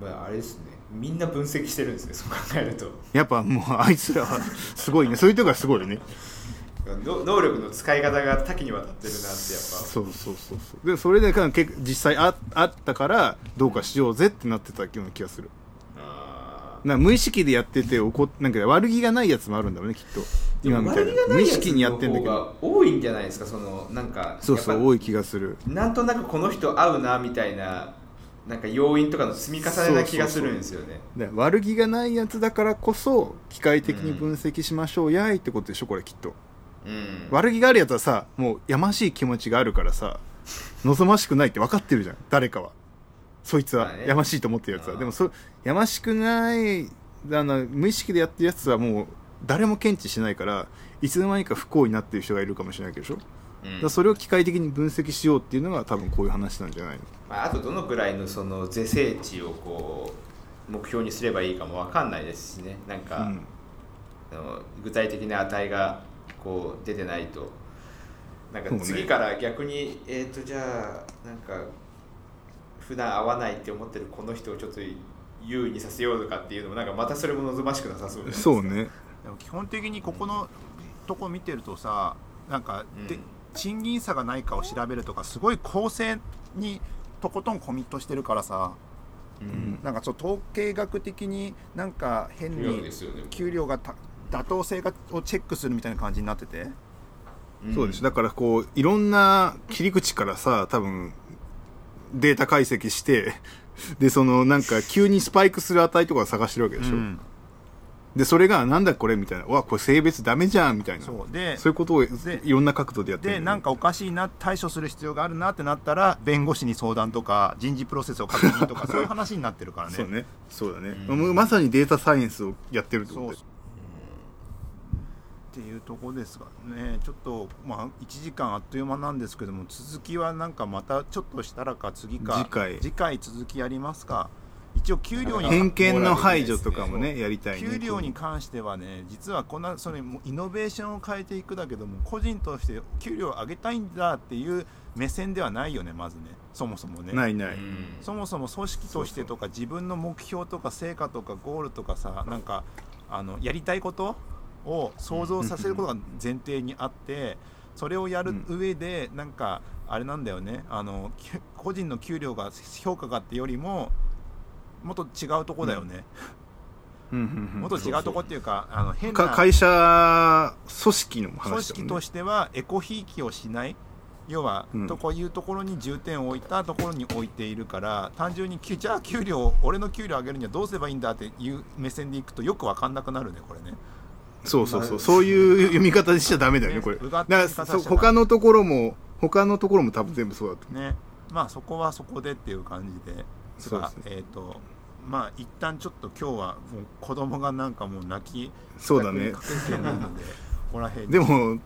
まあ、あれですね。みんな分析してるんですねそう考えると。やっぱもうあいつらはすごいね。そういうとこがすごいよね。の能力の使い方が多岐にわたってるなってやっぱ。そうそうそうそう。でそれで実際ああったからどうかしようぜってなってたような気がする。あな無意識でやってて怒っなんか悪気がないやつもあるんだろうねきっと。今みたいな。無意識にやってんだけど。が多いんじゃないですかそのなんかそうそう多い気がする。なんとなくこの人合うなみたいななんか要因とかの積み重ねな気がするんですよね。で悪気がないやつだからこそ機械的に分析しましょうやいってことでしょこれきっとうん。悪気があるやつはさもうやましい気持ちがあるからさ望ましくないって分かってるじゃん。誰かは。そいつはやましいと思ってるやつは、うん。でもそやましくないあの無意識でやってるやつはもう誰も検知しないからいつの間にか不幸になってる人がいるかもしれないけどでしょ、うん。それを機械的に分析しようっていうのが多分こういう話なんじゃないの。まあ、あとどのぐらいのその是正値をこう目標にすればいいかもわかんないですしね。なんか、うん。具体的な値がこう出てないと。なんか次から逆に、えっ、とじゃあなんか普段会わないって思ってるこの人をちょっと優位にさせようとかっていうのもなんかまたそれも望ましくなさそうですか。そうね。でも基本的にここのとこ見てるとさなんかで、うん。賃金差がないかを調べるとかすごい公正にとことんコミットしてるからさうん。なんかそう統計学的になんか変にですよね。給料がた妥当性がをチェックするみたいな感じになってて。そうです。だからこういろんな切り口からさ多分データ解析してでそのなんか急にスパイクする値とかを探してるわけでしょ、うん。でそれがなんだこれみたいな。わこれ性別ダメじゃんみたいな。そう。そうでいうことをでいろんな角度でやってる。でなんかおかしいな対処する必要があるなってなったら弁護士に相談とか人事プロセスを確認とかそういう話になってるからね。[LAUGHS] そうね。そうだね、うん。まさにデータサイエンスをやってるってことでっていうところですがね。ちょっとまあ1時間あっという間なんですけども続きはなんかまたちょっとしたらか次か次回。続きやりますか。一応給料に偏見の排除とかもねやりたいね。給料に関してはね実はこんなそれもイノベーションを変えていくだけども個人として給料を上げたいんだっていう目線ではないよねまずね。そもそもね。ないない、うん。そもそも組織としてとか自分の目標とか成果とかゴールとかさなんかあのやりたいことを想像させることが前提にあってそれをやる上でなんかあれなんだよね。あのき個人の給料が評価がってよりももっと違うとこだよね、もっと違うとこっていうかあの変なか会社組織の組話ね。織としてはエコひいきをしない。要は、うん。とこういうところに重点を置いたところに置いているから単純にきじゃあ給料俺の給料上げるにはどうすればいいんだっていう目線でいくとよく分かんなくなるねこれねそうそうそう、まあそういう読み方にしちゃダメだよねこれ。うだから他のところも他のところも多分全部そうだとね。まあそこはそこでっていう感じで。そうですね。えっ、とまあ一旦ちょっと今日はもう子供がなんかもう泣きそうだね。ここら辺に。でも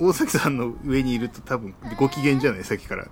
大崎さんの上にいると多分ご機嫌じゃない？さっきから。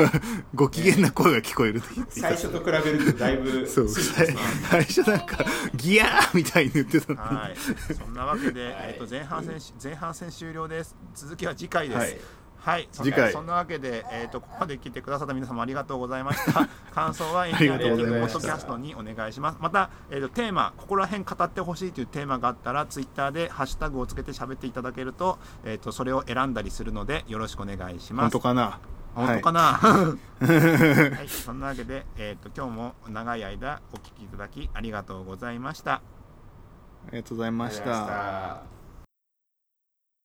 [LAUGHS] ご機嫌な声が聞こえる最初と比べるとだいぶ [LAUGHS] そう。最ですね最初なんかギヤーみたいに言ってたのに。はい、そんなわけで、はいえっと前半戦前半戦終了です。続きは次回です。はいはい、そん次回そんなわけで、えっ、とここまで来てくださった皆様ありがとうございました。[LAUGHS] 感想はエンジニアレーティングポッドキャストにお願いします。またえっ、とテーマここら辺語ってほしいというテーマがあったらツイッターでハッシュタグをつけて喋っていただけるとえっ、とそれを選んだりするのでよろしくお願いします。本当かな？本当かな？はい、[LAUGHS] そんなわけでえっ、と今日も長い間お聞きいただきありがとうございました。ありがとうございました